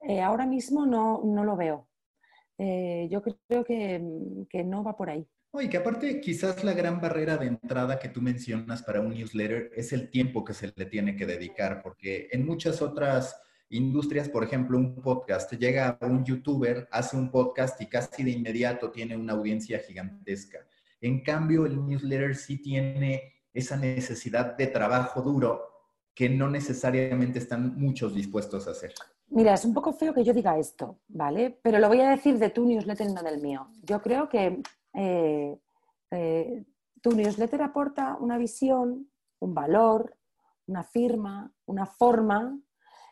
eh, ahora mismo no, lo veo. Eh, yo creo mm, que, no va por ahí. Oye, que aparte quizás la gran barrera de entrada que tú mencionas para un newsletter es el tiempo que se le tiene que dedicar, porque en muchas otras industrias, por ejemplo, un podcast, llega un youtuber, hace un podcast y casi de inmediato tiene una audiencia gigantesca. En cambio, el newsletter sí tiene esa necesidad de trabajo duro que no necesariamente están muchos dispuestos a hacer. Mira, es un poco feo que yo diga esto, ¿vale? Pero lo voy a decir de tu newsletter, no del mío. Yo creo que eh, eh, tu newsletter aporta una visión, un valor, una firma, una forma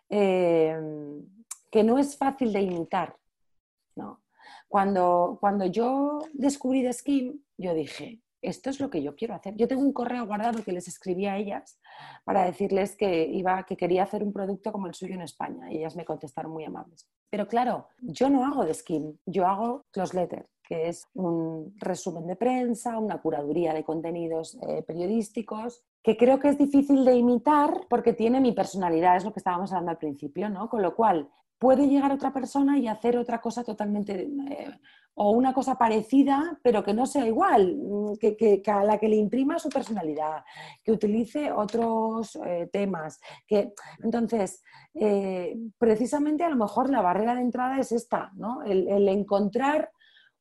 eh, que no es fácil de imitar. ¿no? Cuando, cuando yo descubrí The Skim, yo dije, esto es lo que yo quiero hacer. Yo tengo un correo guardado que les escribí a ellas para decirles que, iba, que quería hacer un producto como el suyo en España y ellas me contestaron muy amables. Pero claro, yo no hago de skin, yo hago close letter, que es un resumen de prensa, una curaduría de contenidos eh, periodísticos, que creo que es difícil de imitar porque tiene mi personalidad, es lo que estábamos hablando al principio, ¿no? Con lo cual, puede llegar otra persona y hacer otra cosa totalmente eh, o una cosa parecida, pero que no sea igual, mm, que, a la que le imprima su personalidad, que utilice otros eh, temas. Que, entonces, eh, precisamente a lo mejor la barrera de entrada es esta, ¿no? el encontrar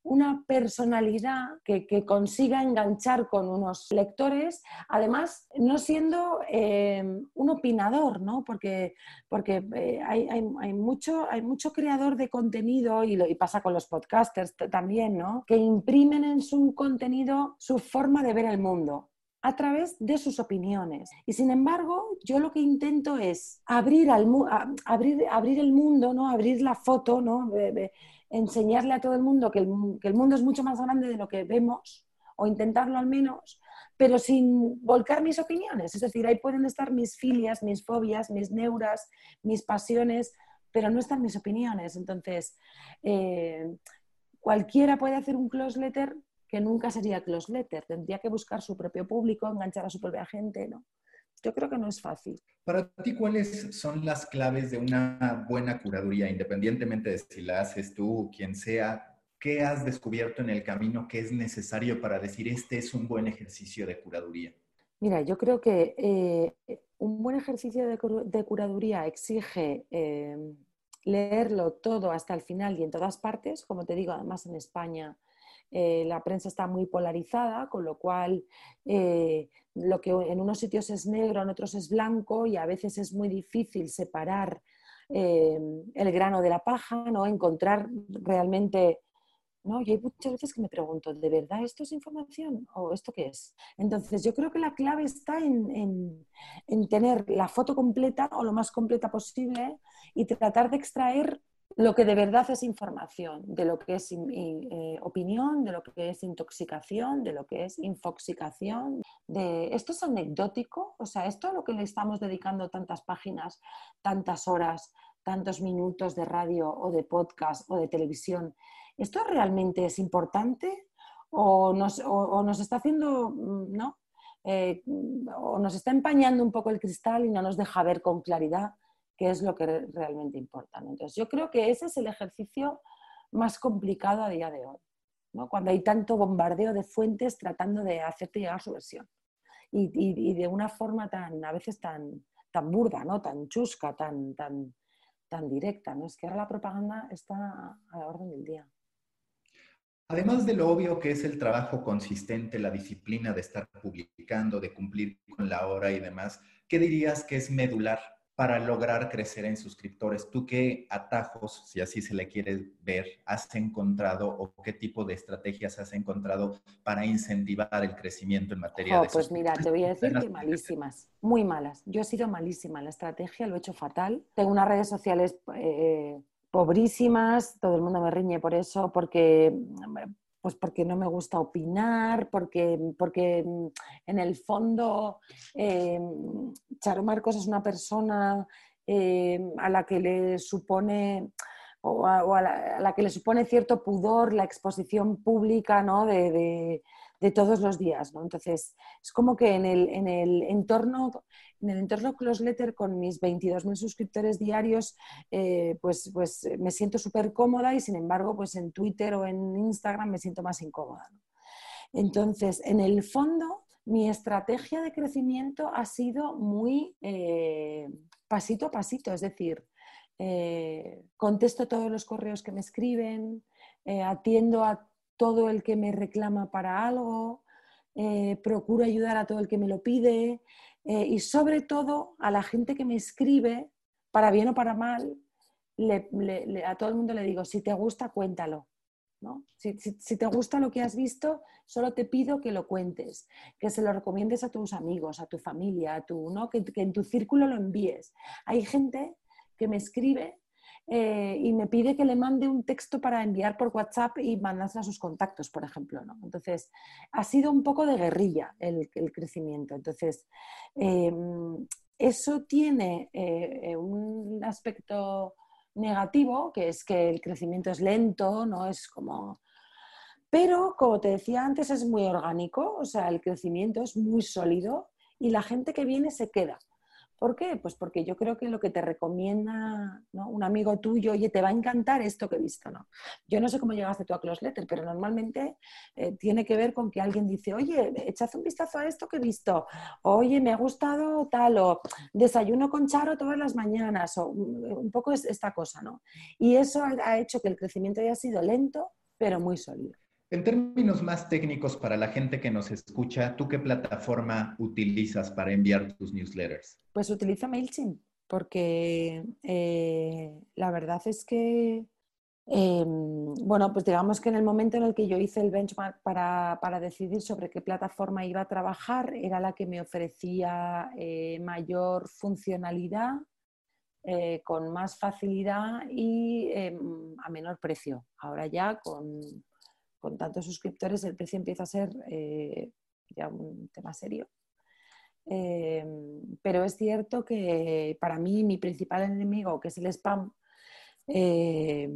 una personalidad que, consiga enganchar con unos lectores, además no siendo eh, un opinador, ¿no? porque, porque eh, hay, mucho, hay mucho creador de contenido, y, lo, pasa con los podcasters también, ¿no? que imprimen en su contenido su forma de ver el mundo a través de sus opiniones. Y sin embargo, yo lo que intento es abrir, al, abrir, abrir el mundo, ¿no? abrir la foto, ¿no? Enseñarle a todo el mundo que el, mundo es mucho más grande de lo que vemos, o intentarlo al menos, pero sin volcar mis opiniones. Es decir, ahí pueden estar mis filias, mis fobias, mis neuras, mis pasiones, pero no están mis opiniones. Entonces, eh, cualquiera puede hacer un close letter que nunca sería close letter. Tendría que buscar su propio público, enganchar a su propia gente, ¿no? Yo creo que no es fácil. Para ti, ¿cuáles son las claves de una buena curaduría, independientemente de si la haces tú o quien sea? ¿Qué has descubierto en el camino que es necesario para decir este es un buen ejercicio de curaduría? Mira, yo creo que eh, un buen ejercicio de, curaduría exige eh, leerlo todo hasta el final y en todas partes, como te digo, además en España eh, la prensa está muy polarizada, con lo cual eh, lo que en unos sitios es negro, en otros es blanco y a veces es muy difícil separar eh, el grano de la paja, ¿no? encontrar realmente... ¿no? Y hay muchas veces que me pregunto, ¿de verdad esto es información o esto qué es? Entonces yo creo que la clave está en, en tener la foto completa o lo más completa posible y tratar de extraer lo que de verdad es información, de lo que es eh, opinión, de lo que es intoxicación, de lo que es infoxicación. De... Esto es anecdótico, o sea, esto a lo que le estamos dedicando tantas páginas, tantas horas, tantos minutos de radio o de podcast o de televisión, ¿esto realmente es importante o nos, está haciendo, mm, ¿no? Eh, o nos está empañando un poco el cristal y no nos deja ver con claridad qué es lo que realmente importa. Entonces, yo creo que ese es el ejercicio más complicado a día de hoy, ¿no? cuando hay tanto bombardeo de fuentes tratando de hacerte llegar su versión. Y, de una forma tan, a veces tan, tan burda, ¿no? tan chusca, tan, tan, tan directa. ¿no? Es que ahora la propaganda está a la orden del día. Además de lo obvio que es el trabajo consistente, la disciplina de estar publicando, de cumplir con la hora y demás, ¿qué dirías que es medular para lograr crecer en suscriptores? ¿Tú qué atajos, si así se le quiere ver, has encontrado o qué tipo de estrategias has encontrado para incentivar el crecimiento en materia de Pues mira, te voy a decir que malísimas, muy malas. Yo he sido malísima en la estrategia, lo he hecho fatal. Tengo unas redes sociales eh, pobrísimas, todo el mundo me riñe por eso, porque pues porque no me gusta opinar, porque, porque mm, en el fondo eh, Charo Marcos es una persona eh, a la que le supone o a, la, que le supone cierto pudor la exposición pública ¿no? de, de todos los días. ¿no? Entonces, es como que en el, en el entorno en el entorno Close Letter con mis 22.000 suscriptores diarios, eh, pues, pues me siento súper cómoda y sin embargo, pues en Twitter o en Instagram me siento más incómoda. Entonces, en el fondo, mi estrategia de crecimiento ha sido muy eh, pasito a pasito, es decir, eh, contesto todos los correos que me escriben, atiendo a todo el que me reclama para algo, eh, procuro ayudar a todo el que me lo pide eh, y sobre todo a la gente que me escribe, para bien o para mal, a todo el mundo le digo, si te gusta, cuéntalo. ¿no? Si, te gusta lo que has visto, solo te pido que lo cuentes, que se lo recomiendes a tus amigos, a tu familia, a tu, ¿no? que, en tu círculo lo envíes. Hay gente que me escribe eh, y me pide que le mande un texto para enviar por WhatsApp y mandarse a sus contactos, por ejemplo. ¿no? Entonces, ha sido un poco de guerrilla el, crecimiento. Entonces, em, eso tiene eh, un aspecto negativo, que es que el crecimiento es lento, no es como... Pero, como te decía antes, es muy orgánico, o sea, el crecimiento es muy sólido y la gente que viene se queda. ¿Por qué? Pues porque yo creo que lo que te recomienda un amigo tuyo, oye, te va a encantar esto que he visto, ¿no? Yo no sé cómo llegaste tú a Close Letter, pero normalmente eh, tiene que ver con que alguien dice, oye, echad un vistazo a esto que he visto, oye, me ha gustado tal, o desayuno con Charo todas las mañanas, o un poco es esta cosa, ¿no? Y eso ha hecho que el crecimiento haya sido lento, pero muy sólido. En términos más técnicos, para la gente que nos escucha, ¿tú qué plataforma utilizas para enviar tus newsletters? Pues utilizo MailChimp, porque eh, la verdad es que, em, bueno, pues digamos que en el momento en el que yo hice el benchmark para, decidir sobre qué plataforma iba a trabajar, era la que me ofrecía eh, mayor funcionalidad, eh, con más facilidad y em, a menor precio. Ahora ya con con tantos suscriptores el precio empieza a ser eh, ya un tema serio. Eh, pero es cierto que para mí mi principal enemigo, que es el spam, eh,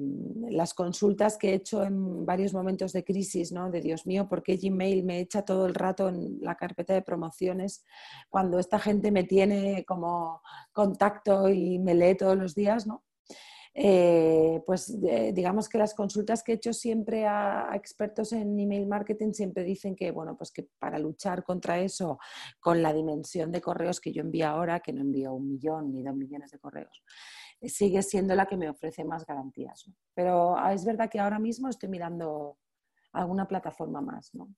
las consultas que he hecho en varios momentos de crisis, ¿no? de Dios mío, ¿por qué Gmail me echa todo el rato en la carpeta de promociones cuando esta gente me tiene como contacto y me lee todos los días? ¿no? Eh, pues eh, digamos que las consultas que he hecho siempre a, expertos en email marketing siempre dicen que, bueno, pues que para luchar contra eso, con la dimensión de correos que yo envío ahora, que no envío un millón ni dos millones de correos, eh, sigue siendo la que me ofrece más garantías. Pero ah, es verdad que ahora mismo estoy mirando alguna plataforma más, ¿no?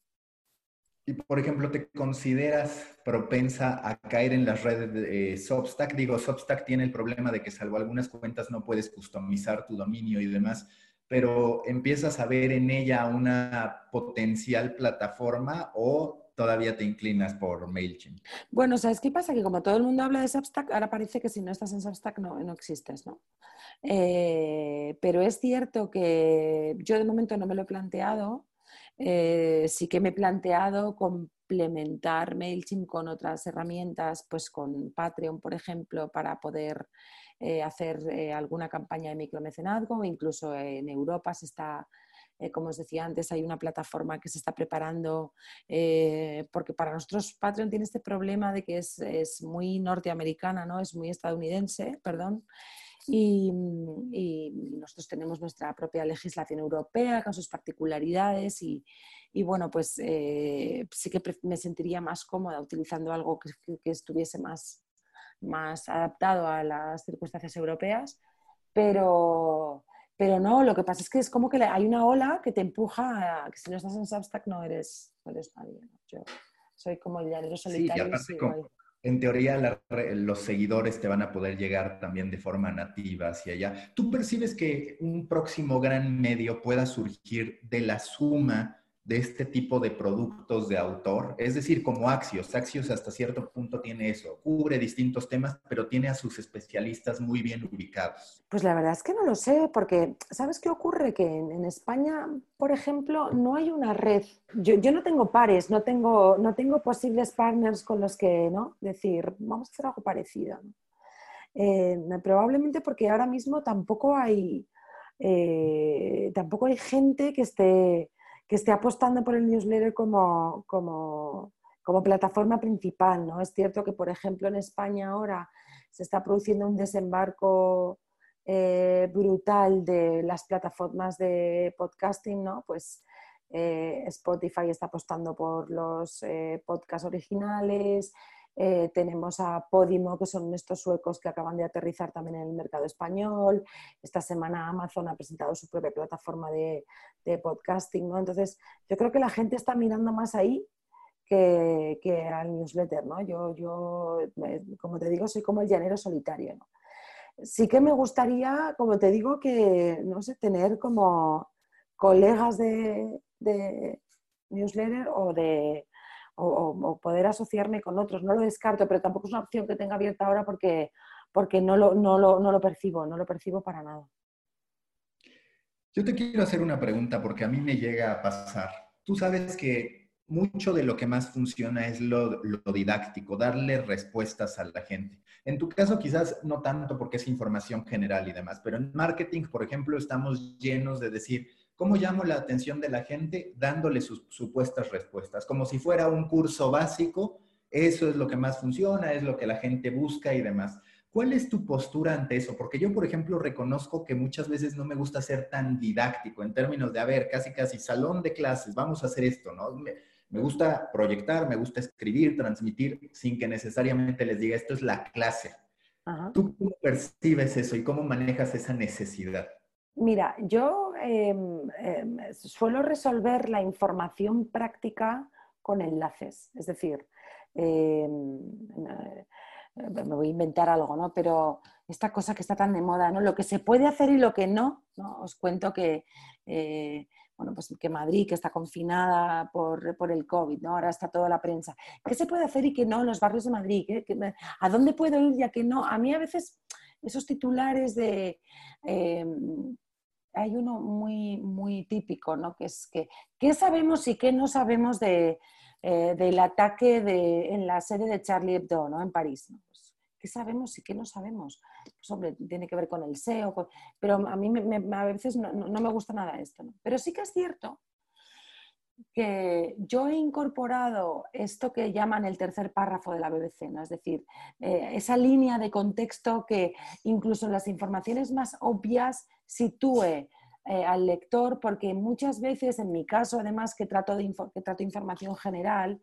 Y, por ejemplo, ¿te consideras propensa a caer en las redes de eh, Substack? Digo, Substack tiene el problema de que salvo algunas cuentas no puedes customizar tu dominio y demás, pero ¿empiezas a ver en ella una potencial plataforma o todavía te inclinas por MailChimp? Bueno, ¿sabes qué pasa? Que como todo el mundo habla de Substack, ahora parece que si no estás en Substack no, no existes, ¿no? Eh, pero es cierto que yo de momento no me lo he planteado, eh, sí que me he planteado complementar MailChimp con otras herramientas, pues con Patreon, por ejemplo, para poder eh, hacer eh, alguna campaña de micromecenazgo. Incluso en Europa se está, como os decía antes, hay una plataforma que se está preparando, porque para nosotros Patreon tiene este problema de que es, es muy norteamericana, ¿no? es muy estadounidense, perdón. Mm, y, nosotros tenemos nuestra propia legislación europea con sus particularidades y, bueno, pues eh, sí que me sentiría más cómoda utilizando algo que, estuviese más, más adaptado a las circunstancias europeas, pero, pero no, lo que pasa es que es como que hay una ola que te empuja a que si no estás en Substack no eres, nadie. Yo soy como el llanero solitario. Sí, en teoría los seguidores te van a poder llegar también de forma nativa hacia allá. ¿Tú percibes que un próximo gran medio pueda surgir de la suma de este tipo de productos de autor, es decir, como Axios. Axios hasta cierto punto tiene eso, cubre distintos temas, pero tiene a sus especialistas muy bien ubicados. Pues la verdad es que no lo sé, porque ¿sabes qué ocurre? Que en, España, por ejemplo, no hay una red. Yo, no tengo pares, no tengo, no tengo posibles partners con los que, ¿no? Decir, vamos a hacer algo parecido. Eh, probablemente porque ahora mismo tampoco hay, eh, tampoco hay gente que esté que esté apostando por el newsletter como, como, plataforma principal. ¿no? Es cierto que, por ejemplo, en España ahora se está produciendo un desembarco eh, brutal de las plataformas de podcasting, ¿no? Pues eh, Spotify está apostando por los eh, podcasts originales, eh, tenemos a Podimo, que son estos suecos que acaban de aterrizar también en el mercado español. Esta semana Amazon ha presentado su propia plataforma de, podcasting. ¿no? Entonces, yo creo que la gente está mirando más ahí que, al newsletter. ¿no? Yo, yo, como te digo, soy como el llanero solitario. Sí que me gustaría, como te digo, que, no sé, tener como colegas de, newsletter o de o, poder asociarme con otros. No lo descarto, pero tampoco es una opción que tenga abierta ahora porque, porque no, lo, no, lo, no lo percibo, no lo percibo para nada. Yo te quiero hacer una pregunta porque a mí me llega a pasar. Tú sabes que mucho de lo que más funciona es lo, didáctico, darle respuestas a la gente. En tu caso quizás no tanto porque es información general y demás, pero en marketing, por ejemplo, estamos llenos de decir, ¿cómo llamo la atención de la gente? Dándole sus supuestas respuestas, como si fuera un curso básico, eso es lo que más funciona, es lo que la gente busca y demás. ¿Cuál es tu postura ante eso? Porque yo, por ejemplo, reconozco que muchas veces no me gusta ser tan didáctico en términos de, a ver, casi, casi salón de clases, vamos a hacer esto, ¿no? Me, gusta proyectar, me gusta escribir, transmitir, sin que necesariamente les diga, esto es la clase. ¿Tú cómo percibes eso y cómo manejas esa necesidad? Mira, yo em, em, suelo resolver la información práctica con enlaces, es decir, em, eh, me voy a inventar algo, ¿no? Pero esta cosa que está tan de moda, ¿no? Lo que se puede hacer y lo que no, ¿no? Os cuento que, eh, bueno, pues que Madrid, que está confinada por, por, el COVID, ¿no? Ahora está toda la prensa. ¿Qué se puede hacer y qué no en los barrios de Madrid? ¿A dónde puedo ir ya que no? A mí a veces esos titulares de... hay uno muy, muy típico, ¿no? Que es que, ¿qué sabemos y qué no sabemos de, eh, del ataque de, en la sede de Charlie Hebdo, ¿no? En París. Pues, ¿Qué sabemos y qué no sabemos? Pues hombre, tiene que ver con el SEO, pero a mí a veces no, me gusta nada esto. Pero sí que es cierto que yo he incorporado esto que llaman el tercer párrafo de la BBC, ¿no? es decir, eh, esa línea de contexto que incluso las informaciones más obvias sitúe eh, al lector, porque muchas veces, en mi caso, además que trato, de que trato información general,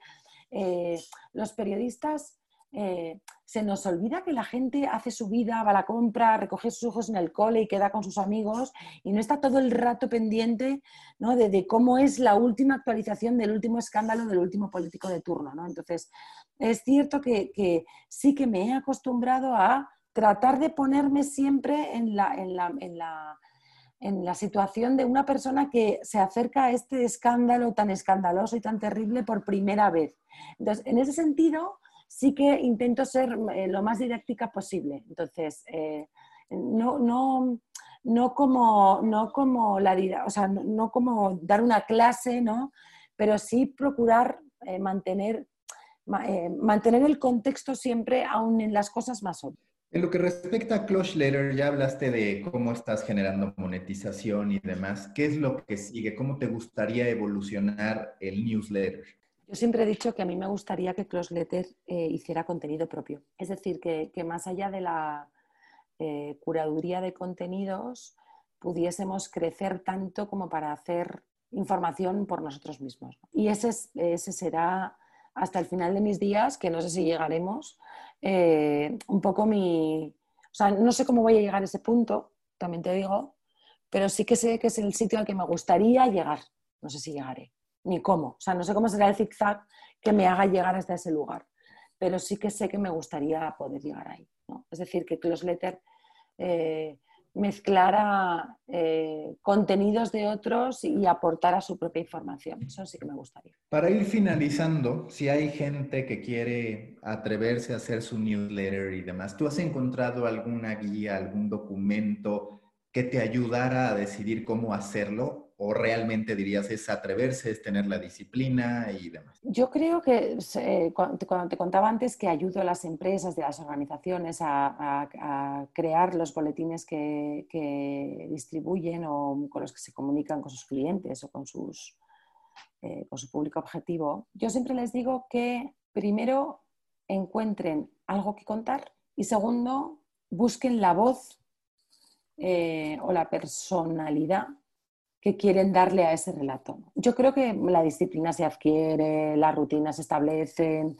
eh, los periodistas eh, se nos olvida que la gente hace su vida, va a la compra, recoge sus ojos en el cole y queda con sus amigos y no está todo el rato pendiente ¿no? de, cómo es la última actualización del último escándalo del último político de turno. ¿no? Entonces, es cierto que, que, sí que me he acostumbrado a tratar de ponerme siempre en la, en la, en la en la situación de una persona que se acerca a este escándalo tan escandaloso y tan terrible por primera vez. Entonces, en ese sentido, sí que intento ser eh, lo más didáctica posible. Entonces, eh, no, no, no, como, no, como la, o sea, no, como dar una clase, ¿no? pero sí procurar eh, mantener, mantener el contexto siempre aún en las cosas más obvias. En lo que respecta a Letter, ya hablaste de cómo estás generando monetización y demás. ¿Qué es lo que sigue? ¿Cómo te gustaría evolucionar el newsletter? Yo siempre he dicho que a mí me gustaría que Clocheletter eh, hiciera contenido propio. Es decir, que, más allá de la eh, curaduría de contenidos, pudiésemos crecer tanto como para hacer información por nosotros mismos. Y ese, ese será hasta el final de mis días, que no sé si llegaremos, eh, un poco mi... O sea, no sé cómo voy a llegar a ese punto, también te digo, pero sí que sé que es el sitio al que me gustaría llegar. No sé si llegaré, ni cómo. O sea, no sé cómo será el zigzag que me haga llegar hasta ese lugar, pero sí que sé que me gustaría poder llegar ahí. Es decir, que Close Letter eh, mezclara eh, contenidos de otros y aportara su propia información. Eso sí que me gustaría. Para ir finalizando, si hay gente que quiere atreverse a hacer su newsletter y demás, ¿tú has encontrado alguna guía, algún documento que te ayudara a decidir cómo hacerlo? ¿O realmente dirías es atreverse, es tener la disciplina y demás? Yo creo que cuando, te contaba antes que ayudo a las empresas, de las organizaciones a, crear los boletines que, distribuyen o con los que se comunican con sus clientes o con, sus, eh, con su público objetivo, yo siempre les digo que primero encuentren algo que contar y segundo, busquen la voz eh, o la personalidad que quieren darle a ese relato. Yo creo que la disciplina se adquiere, las rutinas se establecen,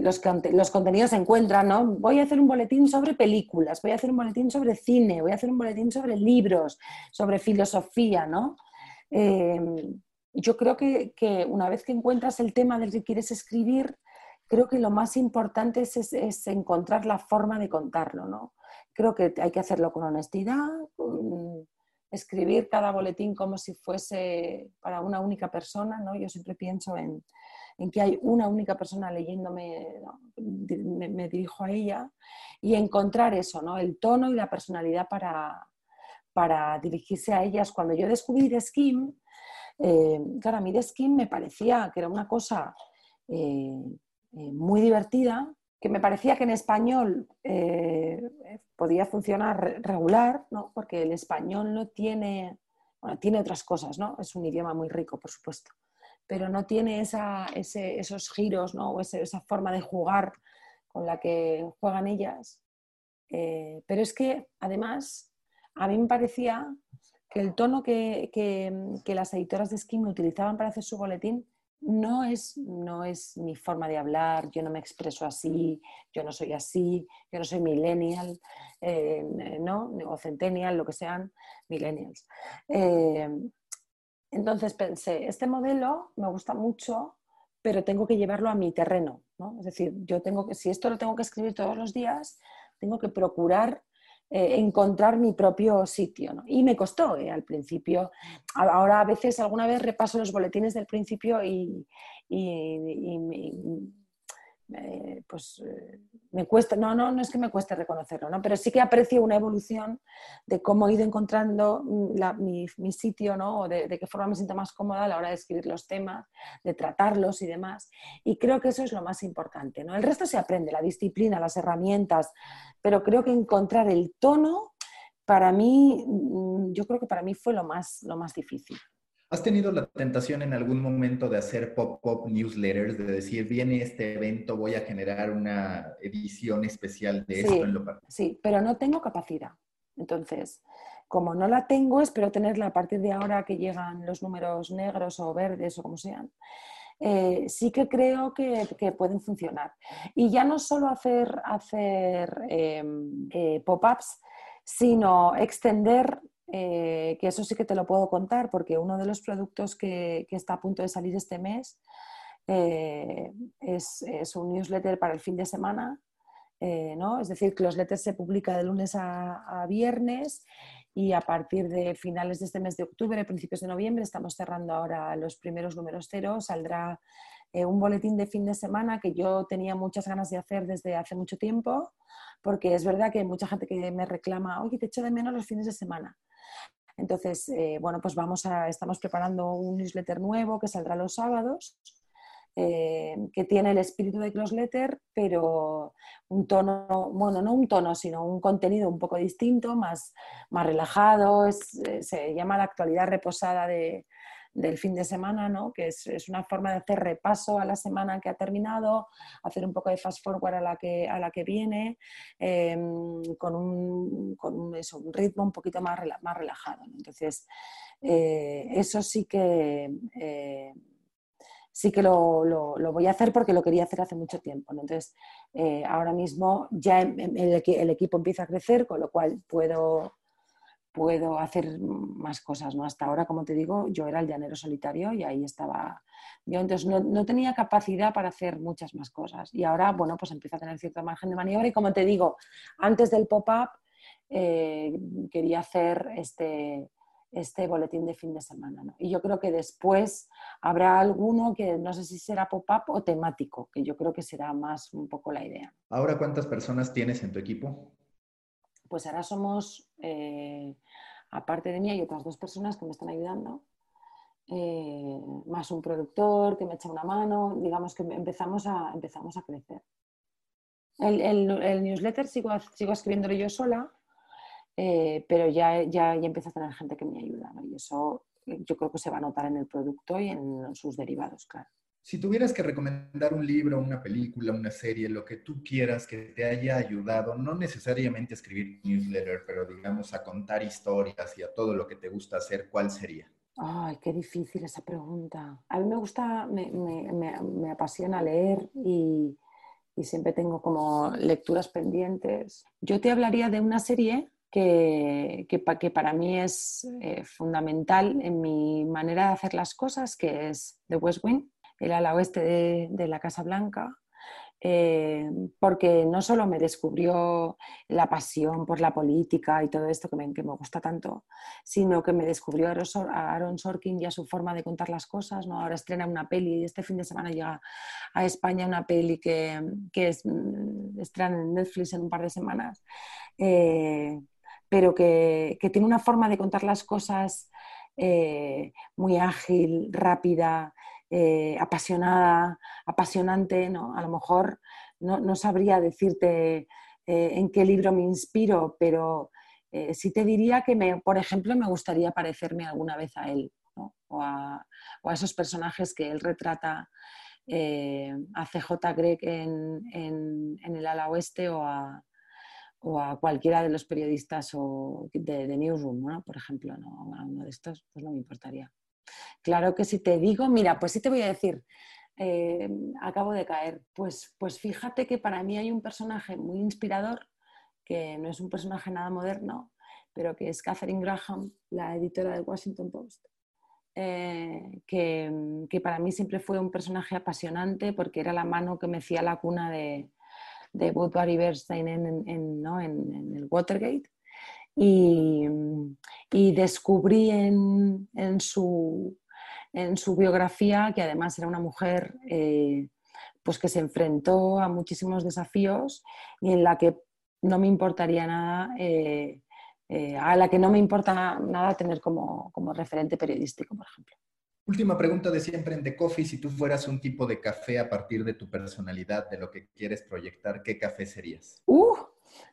los, los, contenidos se encuentran, ¿no? Voy a hacer un boletín sobre películas, voy a hacer un boletín sobre cine, voy a hacer un boletín sobre libros, sobre filosofía, ¿no? Eh, yo creo que, una vez que encuentras el tema del que quieres escribir, creo que lo más importante es, es, encontrar la forma de contarlo, ¿no? Creo que hay que hacerlo con honestidad, escribir cada boletín como si fuese para una única persona, ¿no? Yo siempre pienso en, que hay una única persona leyéndome, me, dirijo a ella, y encontrar eso, ¿no? El tono y la personalidad para, para dirigirse a ellas. Cuando yo descubrí The Skim, eh, claro, a mí The Skim me parecía que era una cosa eh, eh, muy divertida, que me parecía que en español eh, podía funcionar regular, ¿no? porque el español no tiene, bueno, tiene otras cosas, ¿no? es un idioma muy rico, por supuesto, pero no tiene esa, esos giros ¿no? o esa forma de jugar con la que juegan ellas. Eh, pero es que además a mí me parecía que el tono que, que las editoras de Skim utilizaban para hacer su boletín no es, no es mi forma de hablar, yo no me expreso así, yo no soy así, yo no soy millennial, eh, ¿no? o centennial, lo que sean, millennials. Eh, entonces pensé, este modelo me gusta mucho, pero tengo que llevarlo a mi terreno. ¿no? Es decir, yo tengo que, si esto lo tengo que escribir todos los días, tengo que procurar eh, encontrar mi propio sitio. Y me costó eh, al principio. Ahora a veces, alguna vez repaso los boletines del principio y, pues eh, me cuesta, no, no, no es que me cueste reconocerlo, ¿no? pero sí que aprecio una evolución de cómo he ido encontrando mi, sitio, ¿no? o de, qué forma me siento más cómoda a la hora de escribir los temas, de tratarlos y demás. Y creo que eso es lo más importante. ¿no? El resto se aprende, la disciplina, las herramientas, pero creo que encontrar el tono, para mí, mm, yo creo que para mí fue lo más, lo más difícil. ¿Has tenido la tentación en algún momento de hacer pop-up newsletters, de decir, viene este evento, voy a generar una edición especial de esto en lo particular? Sí, pero no tengo capacidad. Entonces, como no la tengo, espero tenerla a partir de ahora que llegan los números negros o verdes o como sean. Eh, sí que creo que, pueden funcionar. Y ya no solo hacer, hacer em, eh, pop-ups, sino extender eh, que eso sí que te lo puedo contar porque uno de los productos que, está a punto de salir este mes eh, es, un newsletter para el fin de semana. Eh, ¿no? Es decir, que los letters se publica de lunes a, viernes y a partir de finales de este mes de octubre, principios de noviembre, estamos cerrando ahora los primeros números cero, saldrá un boletín de fin de semana que yo tenía muchas ganas de hacer desde hace mucho tiempo, porque es verdad que hay mucha gente que me reclama, oye, te echo de menos los fines de semana. Entonces, eh, bueno, pues vamos a, estamos preparando un newsletter nuevo que saldrá los sábados, eh, que tiene el espíritu de Closletter, pero un tono, bueno, no un tono, sino un contenido un poco distinto, más, más relajado, eh, se llama la actualidad reposada de, del fin de semana, ¿no? que es, una forma de hacer repaso a la semana que ha terminado, hacer un poco de fast forward a la que, a la que viene, em, con, un, ritmo un poquito más, más relajado. Entonces, eh, eso sí que... Eh, sí que lo, voy a hacer porque lo quería hacer hace mucho tiempo. Entonces, eh, ahora mismo ya el, equipo empieza a crecer, con lo cual puedo, puedo hacer más cosas, ¿no? Hasta ahora, como te digo, yo era el llanero solitario y ahí estaba yo, entonces no, tenía capacidad para hacer muchas más cosas y ahora, bueno, pues empiezo a tener cierto margen de maniobra y como te digo, antes del pop-up eh, quería hacer este, este boletín de fin de semana, ¿no? Y yo creo que después habrá alguno que no sé si será pop-up o temático, que yo creo que será más un poco la idea. ¿Ahora cuántas personas tienes en tu equipo? Pues ahora somos eh, aparte de mí hay otras dos personas que me están ayudando, eh, más un productor que me echa una mano, digamos que empezamos a, empezamos a crecer. El, newsletter sigo, sigo escribiéndolo yo sola, eh, pero ya, ya, ya empiezo a tener gente que me ayuda, y eso yo creo que se va a notar en el producto y en sus derivados, claro. Si tuvieras que recomendar un libro, una película, una serie, lo que tú quieras que te haya ayudado, no necesariamente a escribir newsletter, pero digamos a contar historias y a todo lo que te gusta hacer, ¿cuál sería? Ay, qué difícil esa pregunta. A mí me gusta, me, me, apasiona leer y, y, siempre tengo como lecturas pendientes. Yo te hablaría de una serie que, que, que para mí es eh, fundamental en mi manera de hacer las cosas, que es The West Wing el ala oeste de, la Casa Blanca. eh, porque no solo me descubrió la pasión por la política y todo esto que me, que me gusta tanto, sino que me descubrió a Aaron Sorkin y a su forma de contar las cosas. ¿no? Ahora estrena una peli este fin de semana llega a España una peli que, que es, mm, estrena en Netflix en un par de semanas, eh, pero que, que, tiene una forma de contar las cosas eh, muy ágil, rápida, eh, apasionada, apasionante, ¿no? A lo mejor no, sabría decirte eh, en qué libro me inspiro, pero eh, sí te diría que, me, por ejemplo, me gustaría parecerme alguna vez a él o, a, esos personajes que él retrata a CJ Greg en, el ala oeste o a, cualquiera de los periodistas o de, Newsroom, por ejemplo, ¿no? a uno de estos, pues no me importaría. Claro que si te digo, mira, pues sí te voy a decir, eh, acabo de caer, pues, pues fíjate que para mí hay un personaje muy inspirador, que no es un personaje nada moderno, pero que es Catherine Graham, la editora del Washington Post. Eh, que, para mí siempre fue un personaje apasionante porque era la mano que me hacía la cuna de, de Woodbury Bernstein en, en el Watergate y, descubrí en, su, biografía que además era una mujer eh, pues que se enfrentó a muchísimos desafíos y en la que no me importaría nada, eh, eh, a la que no me importa nada tener como, como, referente periodístico, por ejemplo. Última pregunta de siempre en The Coffee. Si tú fueras un tipo de café a partir de tu personalidad, de lo que quieres proyectar, ¿qué café serías? Uh,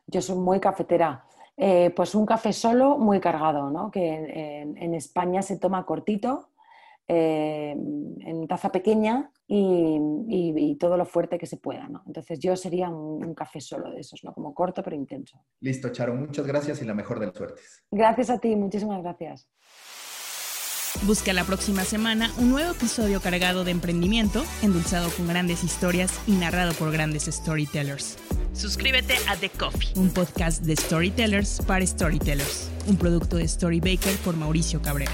yo soy muy cafetera. Eh, pues un café solo muy cargado, ¿no? que en, España se toma cortito, eh, en taza pequeña y, todo lo fuerte que se pueda. ¿no? Entonces yo sería un, café solo de esos, ¿no? como corto pero intenso. Listo, Charo, muchas gracias y la mejor de las suertes. Gracias a ti, muchísimas gracias. Busca la próxima semana un nuevo episodio cargado de emprendimiento, endulzado con grandes historias y narrado por grandes storytellers. Suscríbete a The Coffee, un podcast de storytellers para storytellers, un producto de Storybaker por Mauricio Cabrera.